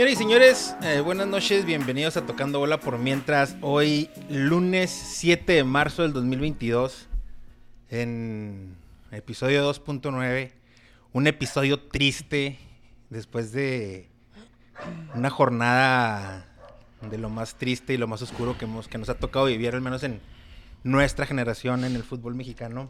Señoras y señores, eh, buenas noches, bienvenidos a Tocando Bola por Mientras. Hoy, lunes 7 de marzo del 2022, en episodio 2.9, un episodio triste después de una jornada de lo más triste y lo más oscuro que, hemos, que nos ha tocado vivir, al menos en nuestra generación en el fútbol mexicano.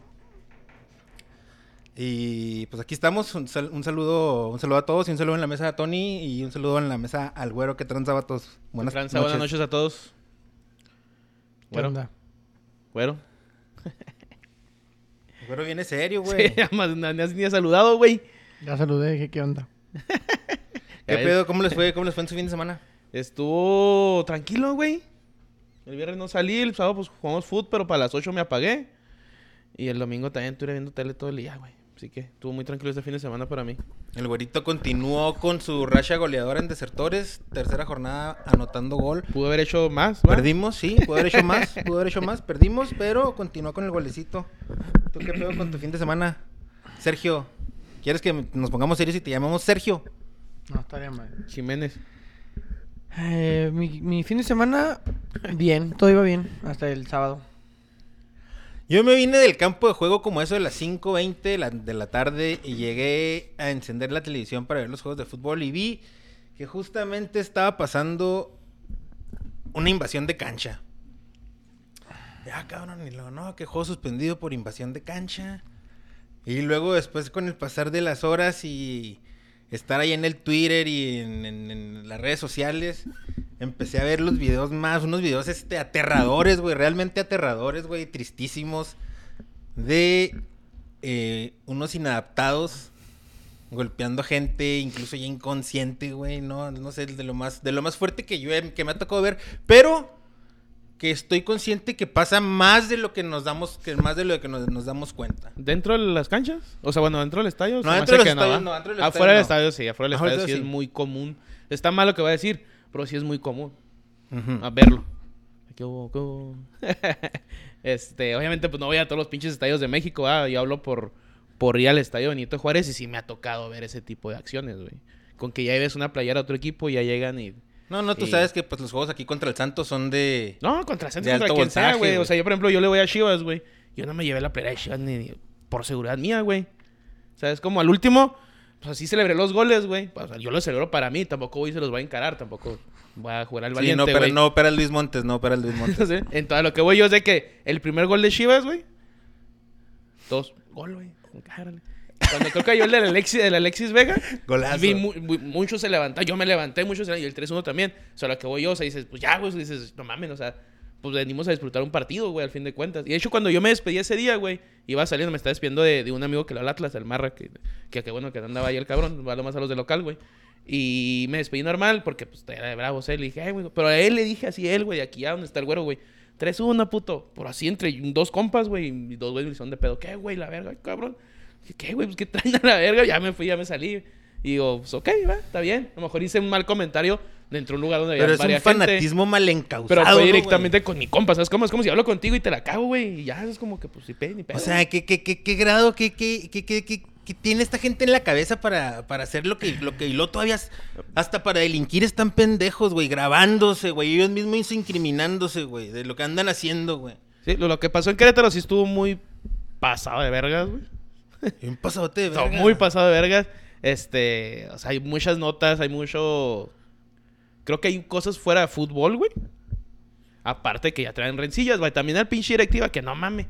Y pues aquí estamos, un, saludo un saludo a todos y un saludo en la mesa a Tony y un saludo en la mesa al güero que transaba todos. Buenas noches. Buenas noches a todos. ¿Qué onda? Güero. güero viene serio, güey. Sí, además ni has ni saludado, güey. Ya saludé, dije, ¿qué onda? ¿Qué pedo? ¿Cómo les fue? ¿Cómo les fue en su fin de semana? Estuvo tranquilo, güey. El viernes no salí, el sábado pues jugamos fútbol, pero para las 8 me apagué. Y el domingo también estuve viendo tele todo el día, güey. Así que estuvo muy tranquilo este fin de semana para mí. El güerito continuó con su racha goleadora en desertores. Tercera jornada anotando gol. Pudo haber hecho más. Perdimos, sí, pudo haber hecho más. pudo haber hecho más. Perdimos, pero continuó con el golecito. ¿Tú qué pedo con tu fin de semana? Sergio, ¿quieres que nos pongamos serios y te llamamos Sergio? No, estaría mal. Jiménez. Eh, mi, mi fin de semana, bien, todo iba bien hasta el sábado. Yo me vine del campo de juego como eso de las 5.20 de la, de la tarde y llegué a encender la televisión para ver los juegos de fútbol y vi que justamente estaba pasando una invasión de cancha. Ya, cabrón, y luego, no, que juego suspendido por invasión de cancha. Y luego después con el pasar de las horas y estar ahí en el Twitter y en, las redes sociales, empecé a ver los videos más, unos videos este, aterradores, güey, realmente aterradores, güey, tristísimos, de eh, unos inadaptados golpeando gente, incluso ya inconsciente, güey, no, no sé, de lo más, de lo más fuerte que yo que me ha tocado ver, pero que estoy consciente que pasa más de lo que nos damos, que más de lo que nos, damos cuenta. ¿Dentro de las canchas? O sea, bueno, ¿dentro del estadio? No, dentro del estadio, no, dentro del Afuera del estadio sí, afuera del estadio sí, es muy común. Está mal lo que voy a decir, pero sí es muy común a verlo. ¿Qué hubo? ¿Qué hubo? este, obviamente, pues no voy a todos los pinches estadios de México, ah, yo hablo por, por ir al estadio Benito Juárez y sí me ha tocado ver ese tipo de acciones, güey. Con que ya ves una playera a otro equipo y ya llegan y no, no, tú sabes que pues los juegos aquí contra el Santos son de. No, contra el Santos, contra quien sea, güey. O sea, yo, por ejemplo, yo le voy a Chivas, güey. Yo no me llevé la playera de Chivas ni, por seguridad mía, güey. O sea, es como al último, pues así celebré los goles, güey. O sea, yo los celebro para mí, tampoco voy y se los voy a encarar, tampoco voy a jugar al valiente, sí, no, pero, no, el Luis Montes, no, para el Luis Montes. Entonces, lo que voy yo es de que el primer gol de Chivas, güey. Dos, gol, güey. Cuando creo que cayó el del Alexis, el Alexis Vega, Golazo. vi muchos se levantaron. Yo me levanté, muchos se y el 3-1 también. O sea, lo que voy yo, o sea, dices, pues ya, güey, dices, no mames, o sea, pues venimos a disfrutar un partido, güey, al fin de cuentas. Y de hecho, cuando yo me despedí ese día, güey, iba saliendo, me estaba despidiendo de, de un amigo que lo al Atlas, el Marra, que, que, bueno, que andaba ahí el cabrón, va lo más a los de local, güey. Y me despedí normal, porque pues era de bravos él. Y dije, ay, güey, pero a él le dije así, él, güey, aquí a donde está el güero, güey. 3-1, puto. Por así entre dos compas, güey. Y dos güeyes son de pedo. ¿Qué, güey? La verga, cabrón. ¿Qué, güey? Pues qué traen a la verga. Ya me fui, ya me salí. Y digo, pues ok, va, está bien. A lo mejor hice un mal comentario dentro de un lugar donde había Pero es un fanatismo mal encausado. Pero fue directamente con mi compa, ¿sabes cómo? Es como si hablo contigo y te la cago, güey. Y ya es como que, pues, ni pedo, ni pedo. O sea, ¿qué, qué, qué, qué grado, qué, qué, qué, qué, qué, tiene esta gente en la cabeza para, para hacer lo que, lo que y lo todavía hasta para delinquir están pendejos, güey, grabándose, güey, ellos mismos incriminándose, güey, de lo que andan haciendo, güey. Sí, lo, lo que pasó en Querétaro sí estuvo muy pasado de vergas, güey. Un pasadote de vergas. muy pasado de vergas. Este, o sea, hay muchas notas, hay mucho... Creo que hay cosas fuera de fútbol, güey. Aparte que ya traen rencillas, güey. También al pinche directiva que no mame.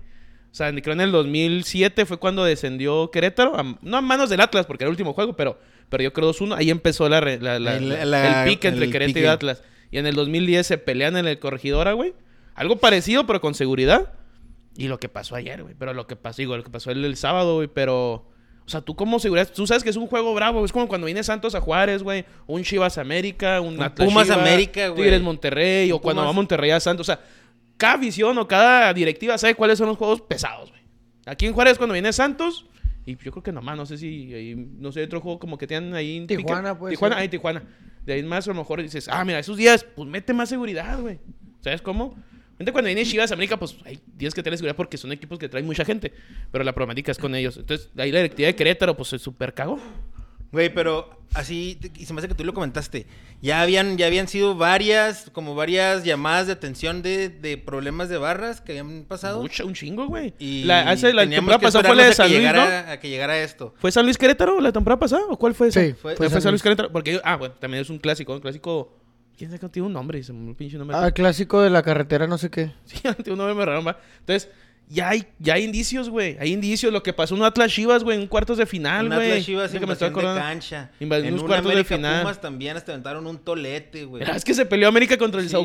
O sea, creo en el 2007 fue cuando descendió Querétaro. no a manos del Atlas, porque era el último juego, pero, pero yo creo 2-1. Ahí empezó la, el pique entre Querétaro y Atlas. Y en el 2010 se pelean en el Corregidora, güey. Algo parecido, pero con seguridad. Y lo que pasó ayer, güey. Pero lo que pasó, digo, lo que pasó el, el sábado, güey. Pero, O sea, tú como seguridad, tú sabes que es un juego bravo. Es como cuando viene Santos a Juárez, güey. Un Chivas América, un, Un Atlas Pumas Chivas, América, güey. Tigres Monterrey, o cuando va Pumas- Monterrey a Santos. O sea, cada visión o cada directiva sabe cuáles son los juegos pesados, güey. Aquí en Juárez cuando viene Santos, y yo creo que nomás, no sé si, ahí, no sé, otro juego como que tienen ahí en Tijuana, puede Tijuana, ahí Tijuana. De ahí más a lo mejor dices, ah, mira, esos días, pues mete más seguridad, güey. ¿Sabes cómo? Gente, cuando viene Chivas América, pues hay días que tener seguridad porque son equipos que traen mucha gente. Pero la problemática es con ellos. Entonces, ahí la directiva de Querétaro, pues se super cagó. Güey, pero así, y se me hace que tú lo comentaste. Ya habían, ya habían sido varias, como varias llamadas de atención de, de problemas de barras que habían pasado. Mucha, un chingo, güey. Y La, hace, la temporada que pasada fue la de esperarnos San a que Luis, ¿no? llegara, a que llegara esto. ¿Fue San Luis Querétaro la temporada pasada? ¿O cuál fue esa? Sí, Fue- Fue, San San Luis. Querétaro. Porque, ah, bueno, también es un clásico. Un clásico. ¿Quién sabe tiene un nombre? Dice un pinche nombre. Ah, clásico de la carretera, no sé qué. Sí, tiene un nombre muy raro, va. Entonces, ya hay, ya hay indicios, güey. Hay indicios. Lo que pasó en un Atlas Chivas, güey, en cuartos de final, Un güey. Atlas Chivas que me estoy invasión de acordando. cancha. Invadió en unos un cuartos de América final. Pumas también hasta aventaron un tolete, güey. ¿Verdad? Es que se peleó América contra el Sí.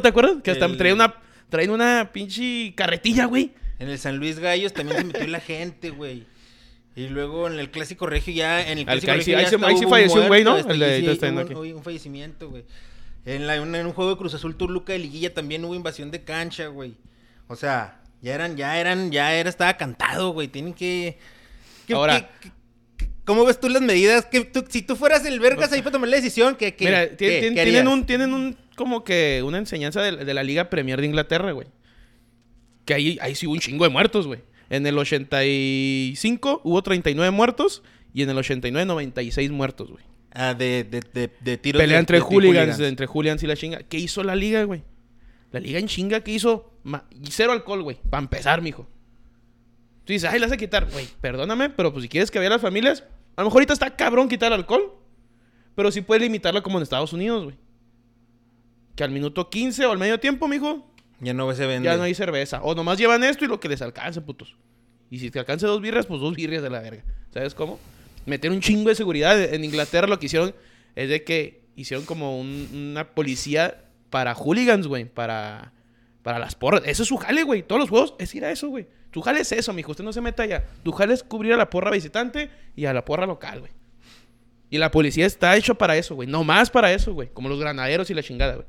¿te acuerdas? Que hasta El- traía una, traían una pinche carretilla, güey. En el San Luis Gallos también se metió la gente, güey. Y luego en el Clásico Regio ya... En el Clásico Regio ahí sí- hasta ahí sí hubo falleció un güey, ¿no? El de- sí, un, un fallecimiento, güey. En, la- en un juego de Cruz Azul Toluca de Liguilla también hubo invasión de cancha, güey. O sea, ya eran, ya eran, ya era, estaba cantado, güey. Tienen que... que- Ahora- que- que- ¿Cómo ves tú las medidas? Que tú- si tú fueras el vergas ahí para tomar la decisión, que, Mira, ¿qué- tien- qué tien- tienen un, tienen un, como que una enseñanza de, de la Liga Premier de Inglaterra, güey. Que ahí, ahí sí hubo un chingo de muertos, güey. En el 85 hubo 39 muertos y en el 89 96 muertos, güey. Ah, de, de, de, de tiros Pelea entre hooligans, entre hooligans y la chinga. ¿Qué hizo la liga, güey? La liga en chinga, ¿qué hizo? Ma- cero alcohol, güey. Para empezar, mijo. Tú dices, ay, la a quitar. Güey, perdóname, pero pues si quieres que vea las familias, a lo mejor ahorita está cabrón quitar alcohol. Pero sí puedes limitarlo como en Estados Unidos, güey. Que al minuto 15 o al medio tiempo, mijo, Ya no se vende. ya no hay cerveza. O nomás llevan esto y lo que les alcance, putos. Y si te alcance dos birrias, pues dos birrias de la verga. ¿Sabes cómo? Meter un chingo de seguridad. En Inglaterra lo que hicieron es de que hicieron como un- una policía para hooligans, güey. Para, para las porras. Eso es su jale, güey. Todos los juegos es ir a eso, güey. Tu jale es eso, mijo. Usted no se meta allá. Tu jale es cubrir a la porra visitante y a la porra local, güey. Y la policía está hecho para eso, güey. No más para eso, güey. Como los granaderos y la chingada, güey.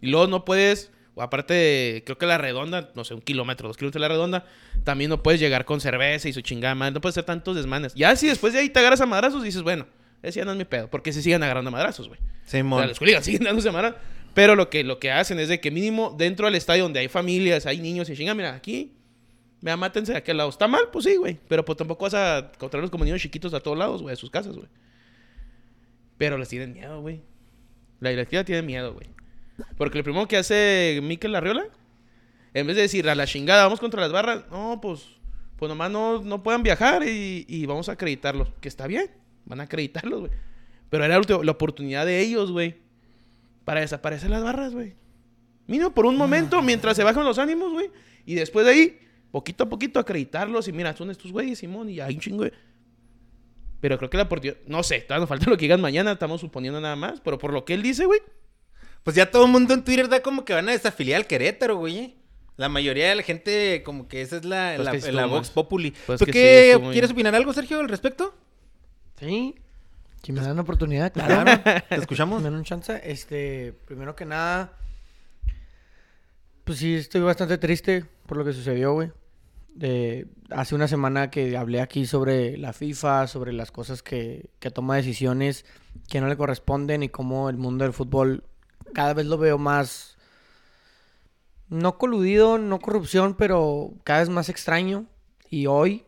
Y luego no puedes, aparte de, creo que la redonda, no sé, un kilómetro, dos kilómetros de la redonda, también no puedes llegar con cerveza y su chingada madre. No puedes hacer tantos desmanes. Ya si después de ahí te agarras a madrazos, dices, bueno, ese ya no es mi pedo. Porque se siguen agarrando a madrazos, güey. O Simón. sea, los hooligans siguen dándose madrazos. Pero lo que, lo que hacen es de que mínimo dentro del estadio donde hay familias, hay niños y chinga, mira, aquí, vea, mátense de aquel lado. ¿Está mal? Pues sí, güey. Pero pues tampoco vas a encontrarlos como niños chiquitos a todos lados, güey, de sus casas, güey. Pero les tienen miedo, güey. La directiva tiene miedo, güey. Porque lo primero que hace Mikel Arriola, en vez de decir a la chingada, vamos contra las barras, no, pues, pues nomás no, no puedan viajar y, y vamos a acreditarlos. Que está bien, van a acreditarlos, güey. Pero era la la oportunidad de ellos, güey, para desaparecer las barras, güey. Mínimo por un momento, mientras se bajan los ánimos, güey. Y después de ahí, poquito a poquito acreditarlos y mira, son estos güeyes, Simón, y hay un chingo de... Pero creo que la oportunidad... No sé, todavía nos falta lo que digan mañana, estamos suponiendo nada más. Pero por lo que él dice, güey, Pues ya todo el mundo en Twitter da como que van a desafiliar al Querétaro, güey. La mayoría de la gente, como que esa es la, Pues la, que sí la estuvo Vox. Populi. Pues ¿Tú que qué muy- quieres opinar algo, Sergio, al respecto? Sí. Si me dan la oportunidad, claro. Claro, te escuchamos. me dan un chance. Este, primero que nada, pues sí, estoy bastante triste por lo que sucedió, güey. Eh, hace una semana que hablé aquí sobre la FIFA, sobre las cosas que, que toma decisiones que no le corresponden y cómo el mundo del fútbol cada vez lo veo más, no coludido, no corrupción, pero cada vez más extraño. Y hoy,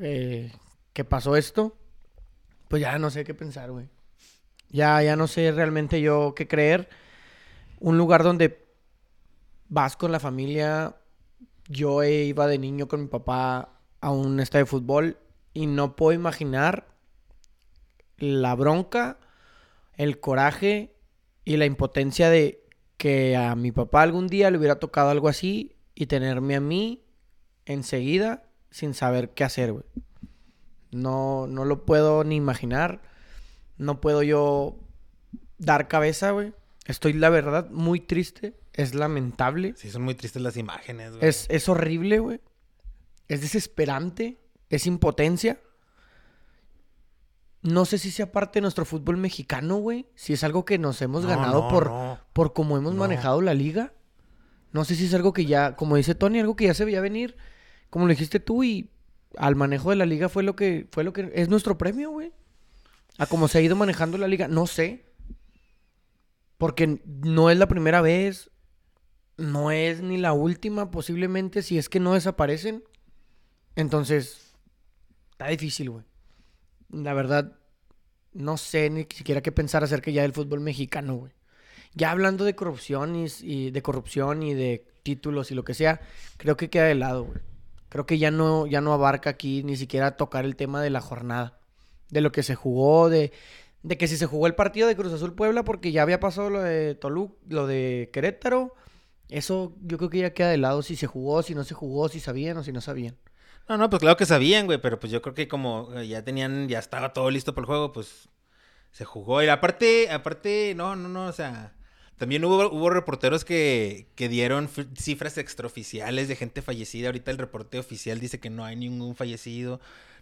eh, que pasó esto, pues ya no sé qué pensar, güey. Ya, ya no sé realmente yo qué creer. Un lugar donde vas con la familia. Yo iba de niño con mi papá a un estadio de fútbol y no puedo imaginar la bronca, el coraje y la impotencia de que a mi papá algún día le hubiera tocado algo así y tenerme a mí enseguida sin saber qué hacer, güey. No, no lo puedo ni imaginar. No puedo yo dar cabeza, güey. Estoy, la verdad, muy triste. Es lamentable. Sí, son muy tristes las imágenes, güey. Es, es horrible, güey. Es desesperante. Es impotencia. No sé si sea parte de nuestro fútbol mexicano, güey. Si es algo que nos hemos No, ganado no, por, no. por cómo hemos manejado la liga. No sé si es algo que ya, como dice Tony, algo que ya se veía venir, como lo dijiste tú, y al manejo de la liga fue lo que, fue lo que es nuestro premio, güey. A cómo se ha ido manejando la liga, no sé. Porque no es la primera vez, no es ni la última, posiblemente, si es que no desaparecen. Entonces, está difícil, güey. La verdad, no sé ni siquiera qué pensar acerca ya del fútbol mexicano, güey. Ya hablando de corrupción y, de corrupción y de títulos y lo que sea, creo que queda de lado, güey. Creo que ya no, ya no abarca aquí ni siquiera tocar el tema de la jornada. De lo que se jugó, de, de que si se jugó el partido de Cruz Azul Puebla porque ya había pasado lo de Toluca, lo de Querétaro. Eso yo creo que ya queda de lado si se jugó, si no se jugó, si sabían o si no sabían. No, no, pues claro que sabían, güey, pero pues yo creo que como eh, ya tenían, ya estaba todo listo para el juego, pues se jugó. Y aparte, aparte, no, no, no, o sea, también hubo, hubo reporteros que, que dieron cifras extraoficiales de gente fallecida. Ahorita el reporte oficial dice que no hay ningún fallecido.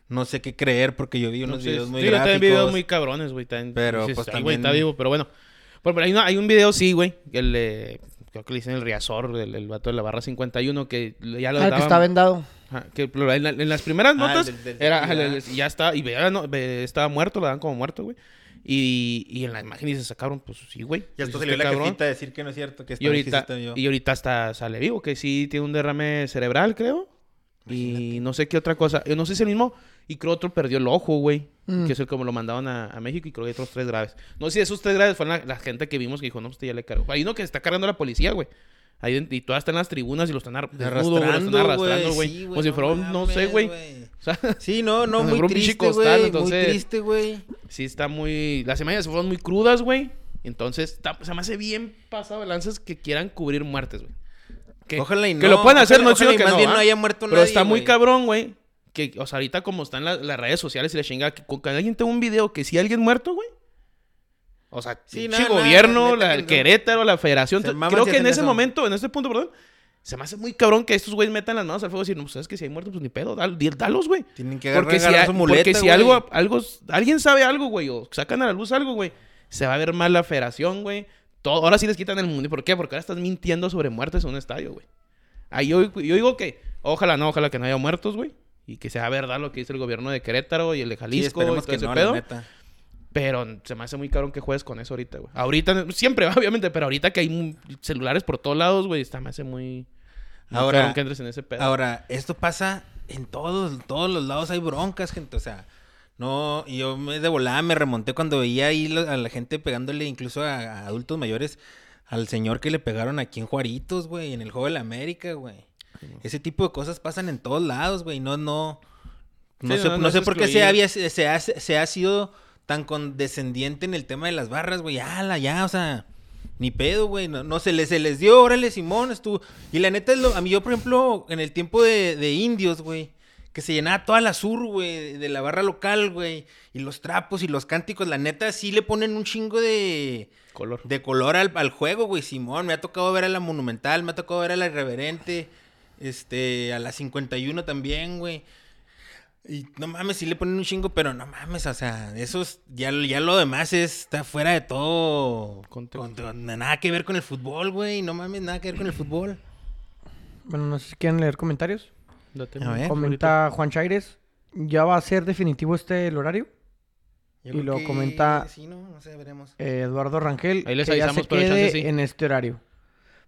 No sé qué creer porque yo vi unos No sé, videos muy sí, yo también gráficos. videos muy cabrones, güey. también Pero, dices, pues, "Ay, güey, está también- vivo, pero bueno. Por ejemplo, hay, una- hay un video, sí, güey. El, eh, creo que le dicen el Riazor, el, el vato de la barra 51, que ya lo Ah, que daban- está vendado. Ajá, que en, la- en las primeras Ah, notas del- del- era, ya. ya está, y veía, no, estaba muerto, lo dan como muerto, güey. Y, y en la imagen dice, sacaron, pues sí, güey. Ya hasta salió "Qué la cabrón". jefita a decir que no es cierto, que esta Y ahorita, está y ahorita hasta sale vivo, que sí tiene un derrame cerebral, creo. Y no sé qué otra cosa. Yo no sé si es el mismo. Y creo otro perdió el ojo, güey. Mm. Que es el como lo mandaron a, a México. Y creo que hay otros tres graves. No sé si esos tres graves fueron la, la gente que vimos que dijo, no, pues este ya le cargó. Hay uno que está cargando a la policía, güey. Ahí y todas están en las tribunas y lo están ar- desnudo, güey, lo están arrastrando, güey. sí, como si fuera, no sé, güey. O sea, Sí, no, no, muy triste, costal, güey. Muy triste, güey. sí está muy... Las imágenes fueron muy crudas, güey. Entonces, está- se me hace bien pasado de lanzas que quieran cubrir muertes, güey. Que, Ojalá y que no, lo pueden hacer, ojalá- no ojalá y que más no, bien ¿va? no haya muerto Pero nadie, está muy cabrón, güey. Que, o sea, ahorita como están la- las redes sociales y la chingada, que con que alguien tenga un video que si alguien muerto, güey. O sea, Sí, no, no, gobierno, la, el. Querétaro, la federación. Creo si que en ese eso. momento, en este punto, perdón, se me hace muy cabrón que estos güeyes metan las manos al fuego y decir, no, pues sabes que si hay muertos, pues ni pedo, dal- dalos, güey. Tienen que Porque agarrar, si, hay- su muleta, porque si güey. algo, algo, alguien sabe algo, güey, o sacan a la luz algo, güey, se va a ver mal la federación, güey. Todo, ahora sí les quitan el mundo. ¿Y por qué? Porque ahora estás mintiendo sobre muertes en un estadio, güey. Ahí yo, yo digo que, ojalá no, ojalá que no haya muertos, güey. Y que sea verdad lo que dice el gobierno de Querétaro y el de Sí, Jalisco y esperemos todo que ese no, la pedo. neta. Pero se me hace muy cabrón que juegues con eso ahorita, güey. Ahorita, siempre, obviamente, pero ahorita que hay celulares por todos lados, güey, está me hace muy... muy Ahora- cabrón que entres en ese pedo. Ahora, esto pasa en todos, todos los lados hay broncas, gente. O sea, no, y yo me de volada me remonté cuando veía ahí a la gente pegándole incluso a, a adultos mayores al señor que le pegaron aquí en Juaritos, güey, en el juego de la América, güey. Ese tipo de cosas pasan en todos lados, güey. No, no. No Sí, sé, no, no no sé por qué se, había, se, ha, se ha sido tan condescendiente en el tema de las barras, güey. Ya, ya, o sea, ni pedo, güey. No, no se, les, se les dio, órale, Simón, estuvo. Y la neta, es lo, a mí yo, por ejemplo, en el tiempo de, de indios, güey, que se llenaba toda la sur, güey, de la barra local, güey. Y los trapos y los cánticos, la neta, sí le ponen un chingo de Color. de color al, al juego, güey, Simón. Me ha tocado ver a la Monumental, me ha tocado ver a la Irreverente, este, a la 51 también, güey. Y no mames, sí le ponen un chingo, pero no mames, o sea, eso es, ya, ya lo demás es- está fuera de todo. Contexto. con- con- nada que ver con el fútbol, güey. No mames, nada que ver con el fútbol. Bueno, no sé si quieren leer comentarios. Date A un- ver. Comenta Juan Chaires. ¿Ya va a ser definitivo este el horario? Yo Y lo que comenta- Sí, no, no sé, veremos. Eh, Eduardo Rangel. Ahí les que ya avisamos, se pero chance quede sí. en este horario.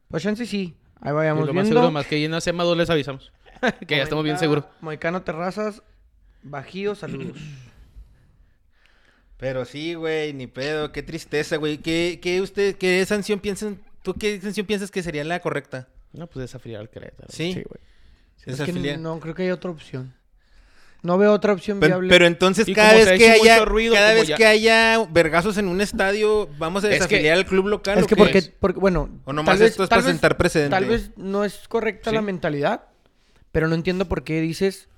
Pues chance sí. Ahí Y vayamos lo más seguro, más que llena Sema 2 les avisamos. que ya estamos bien seguros. Moicano Terrazas. Bajío, saludos. Pero sí, güey, ni pedo, qué tristeza, güey. ¿Qué, qué usted, qué sanción piensan, tú qué sanción piensas que sería la correcta? No, pues desafiliar al Querétaro. Sí. Sí, güey. Es Es que no creo que haya otra opción. No veo otra opción Pero, viable. pero entonces Y cada como vez se que haya ruido, cada vez ya- que haya vergazos en un estadio, vamos a Es que- desafiliar al club local. es ¿o que qué? porque, es? porque, bueno, O nomás tal vez- esto es tal para vez- sentar precedente. Tal vez no es correcta la mentalidad, pero no entiendo por qué dices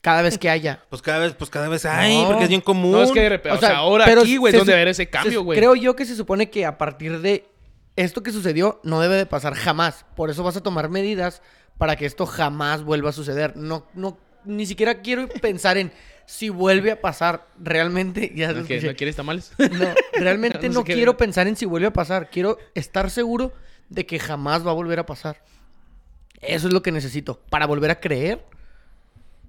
cada vez que haya. Pues cada vez, pues cada vez hay, No. porque es bien común. No, es que de repente, o, sea, ahora pero aquí, güey, se es donde ver ese se- cambio, güey. Creo yo que se supone que a partir de esto que sucedió no debe de pasar jamás. Por eso vas a tomar medidas para que esto jamás vuelva a suceder. No, no, ni siquiera quiero pensar en si vuelve a pasar. Realmente, ya ¿No, que-. ¿No quieres tamales? No, realmente No no, quiero pensar en si vuelve a pasar. Quiero estar seguro de que jamás va a volver a pasar. Eso es lo que necesito para volver a creer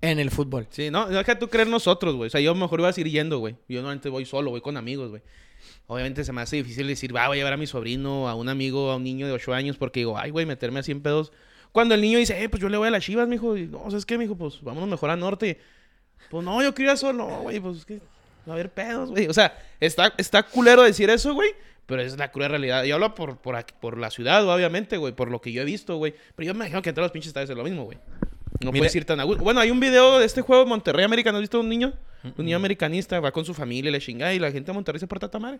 en el fútbol. Sí, no, deja tú creer nosotros, güey. O sea, yo mejor iba a ir yendo, güey. Yo normalmente voy solo, voy con amigos, güey. Obviamente se me hace difícil decir, va, voy a llevar a mi sobrino, a un amigo, a un niño de 8 años, porque digo, ay, güey, meterme a 100 pedos. Cuando el niño dice, eh, pues yo le voy a las chivas, mijo. Y, no, ¿sabes qué, mijo? Pues vámonos mejor a norte. Pues no, yo quería solo, No, güey, pues es que va a haber pedos, güey. O sea, está, está culero decir eso, güey. Pero es la cruel realidad. Yo hablo por, por, aquí- por la ciudad, obviamente, güey. Por lo que yo he visto, güey. Pero yo me imagino que entre los pinches estadios es lo mismo, güey. No Mira- puedes ir tan a gusto. Bueno, hay un video de este juego de Monterrey América. ¿No has visto un niño? Un niño americanista va con su familia y la chingada. Y la gente de Monterrey se porta tan mal.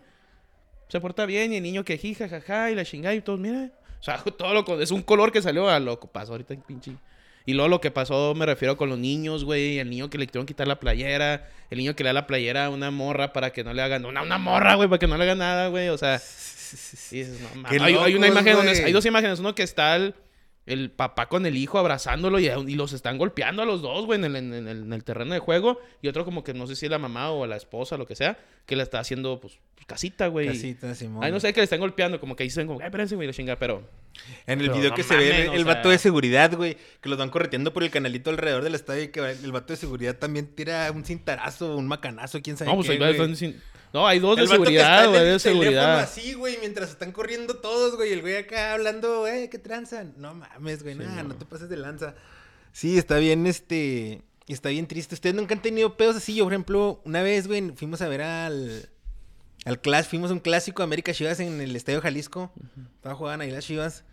Se porta bien. Y el niño que jija, jaja. Y la chingada y todos, mira. O sea, todo lo es un color que salió a lo que pasó ahorita, pinche. Y luego lo que pasó, me refiero con los niños, güey. El niño que le quisieron quitar la playera. El niño que le da la playera a una morra para que no le hagan. Una, una morra, güey, para que no le hagan nada, güey. O sea. y dices, no, mames. Hay, una donde. Hay dos imágenes. Uno que está el, el papá con el hijo abrazándolo y, y los están golpeando a los dos, güey, en el, en, el, en el terreno de juego. Y otro como que no sé si es la mamá o la esposa, lo que sea, que la está haciendo, pues, pues, casita, güey. Casita, Simón. Ay, no sé, que le están golpeando, como que dicen como, ay, espérense, güey, la chinga, pero... En el Pero video no que se ve el, el sea- vato de seguridad, güey, que los van correteando por el canalito alrededor del estadio y que el vato de seguridad también tira un cintarazo, un macanazo, quién sabe No, pues qué, güey. No, hay dos de El seguridad, güey, de seguridad. así, güey, mientras están corriendo todos, güey, el güey acá hablando, eh, ¿qué tranzan? No mames, güey, nada, no. no te pases de lanza. Sí, está bien, este, está bien triste. Ustedes nunca han tenido pedos así. Yo, por ejemplo, una vez, güey, fuimos a ver al, al Clash, fuimos a un clásico América Chivas en el Estadio Jalisco. Estaba jugando ahí las Chivas.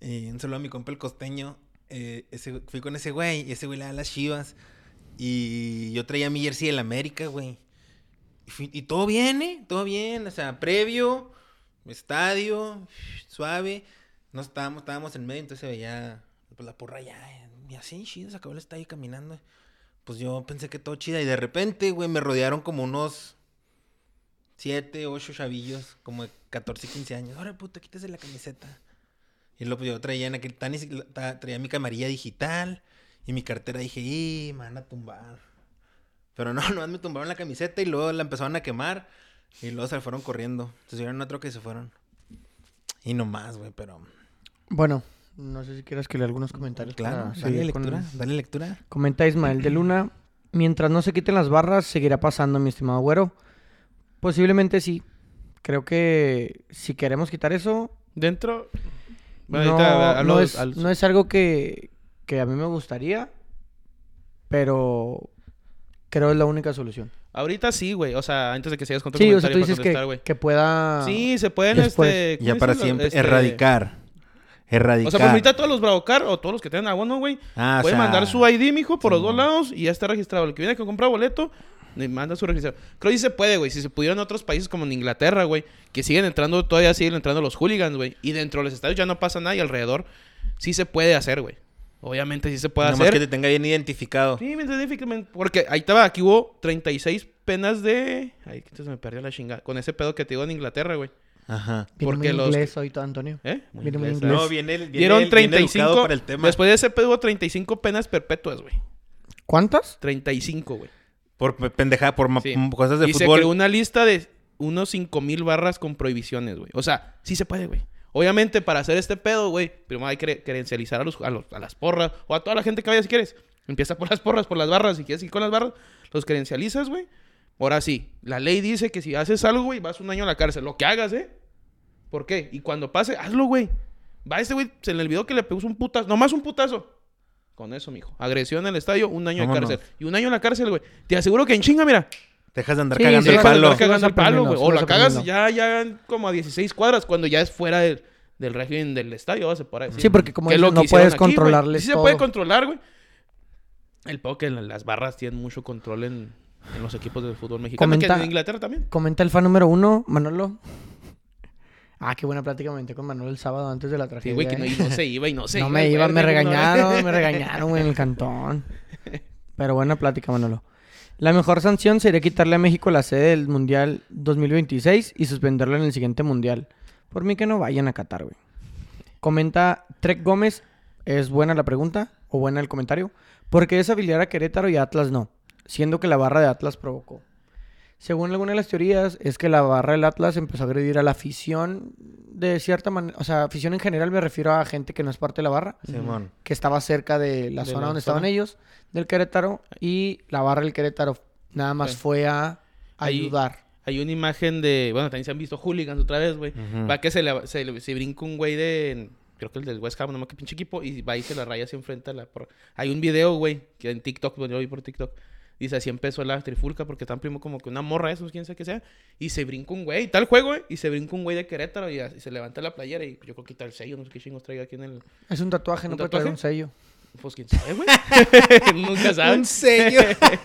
Eh, un saludo a mi compa el costeño. Eh, ese, fui con ese güey, y ese güey le da las Chivas. Y yo traía mi jersey del América, güey. Y, y todo bien, ¿eh? Todo bien. O sea, previo, estadio, suave. No estábamos, estábamos en medio, entonces se veía pues, la porra ya. Y así, chido, se acabó el estadio caminando. Pues yo pensé que todo chida. Y de repente, güey, me rodearon como unos siete, ocho chavillos, como de 14, 15 años. Ahora, puto, quítese la camiseta. Y luego pues, yo traía en aquel tan traía mi camarilla digital y mi cartera dije, y me van a tumbar. Pero no, no me tumbaron la camiseta y luego la empezaron a quemar y luego se fueron corriendo. Se subieron a otro que se fueron. Y no más, güey, pero Bueno, no sé si quieras que lea algunos comentarios. claro, para dale seguir con- lectura, dale lectura. Comenta Ismael de Luna. Mientras no se quiten las barras, seguirá pasando, mi estimado güero. Posiblemente sí. Creo que si queremos quitar eso, Dentro... Bueno, no, ahorita hablo no es, no es algo que, que a mí me gustaría, pero creo es la única solución. Ahorita sí, güey. O sea, antes de que sigas con tu Sí, o sea, comentario tú para dices contestar, que, güey. que pueda... Sí, se pueden, después. este... ¿cómo Ya para siempre, Este, erradicar. Erradicar. O sea, pues ahorita todos los Bravocar o todos los que tengan abono, güey, Ah, o pueden sea, mandar su ID, mijo, por los dos lados y ya está registrado. El que viene que compra boleto, le manda su registración. Creo que sí se puede, güey. Si se pudieran en otros países como en Inglaterra, güey, que siguen entrando, todavía siguen entrando los hooligans, güey. Y dentro de los estadios ya no pasa nada y alrededor sí se puede hacer, güey. Obviamente sí se puede Nomás hacer. que te tenga bien identificado. Sí, me identifico, men, porque ahí estaba, aquí hubo 36 penas de... Ay, que se me perdió la chingada. Con ese pedo que te digo en Inglaterra, güey. Ajá. Viene porque muy los- inglés hoy, todo, Antonio. ¿Eh? Muy Viene muy inglés, inglés. No, viene, el- viene, Dieron el- viene 35. educado para el tema. Después de ese pedo hubo 35 penas perpetuas, güey. ¿Cuántas? 35, güey. Por pe- pendejada, por Sí. cosas de y se fútbol. creó una lista de unos 5000 barras con prohibiciones, güey. O sea, sí se puede, güey. Obviamente, para hacer este pedo, güey, primero hay que cre- credencializar a, los, a, los- a las porras o a toda la gente que vaya si quieres. Empieza por las porras, por las barras. Si quieres ir con las barras, los credencializas, güey. Ahora sí, la ley dice que si haces algo, güey, vas un año a la cárcel. Lo que hagas, ¿eh? ¿Por qué? Y cuando pase, hazlo, güey. Va este güey, se le olvidó que le pegó un putazo. Nomás un putazo. Con eso, mijo. Agresión en el estadio, un año de cárcel. Y un año en la cárcel, güey. Te aseguro que en chinga, mira. Dejas de andar Sí, cagando sí, el Dejas de palo. andar cagando palo, güey. O la cagas ya, ya como a 16 cuadras cuando ya es fuera del, del régimen del estadio, vas a por ahí. Sí, porque como no puedes aquí, controlarles Sí se puede controlar, güey. El peor que las barras tienen mucho control en, en los equipos de fútbol mexicano. Comenta- Que en Inglaterra también. Comenta el fan número uno, Manolo. Ah, qué buena plática me con Manolo el sábado antes de la Sí, tragedia. güey, que no, ¿eh? y no se iba y no se no iba. me el iba, me no- regañaron, me regañaron, güey, en el cantón. Pero buena plática, Manolo. La mejor sanción sería quitarle a México la sede del Mundial 2026 y suspenderlo en el siguiente Mundial. Por mí que no vayan a Qatar, güey. Comenta Trek Gómez, ¿es buena la pregunta o buena el comentario? Porque es habilidad a Querétaro y Atlas no. siendo que la barra de Atlas provocó. Según alguna de las teorías, es que la barra del Atlas empezó a agredir a la afición de cierta manera. O sea, afición en general me refiero a gente que no es parte de la barra, Simón. que estaba cerca de la De zona la donde zona. estaban ellos, del Querétaro, y la barra del Querétaro nada más Sí. fue a ayudar. Hay una imagen de. Bueno, también se han visto hooligans otra vez, güey. Va que se, le, se, le- se brinca un güey de. Creo que el del West Ham, no me qué pinche equipo. Y va y se la raya así enfrente a la. por- Hay un video, güey, que en TikTok, bueno, yo lo vi por TikTok. Dice, así empezó la trifulca porque están primo como que una morra, esos, quién sabe qué sea. Y se brinca un güey, tal juego, güey. Y se brinca un güey de Querétaro y, y se levanta la playera. Y yo creo que quita el sello, no sé qué chingos traiga aquí en el. Es un tatuaje, no ¿Un puede traer un sello. Pues quién sabe, güey. Nunca sabe. Un sello.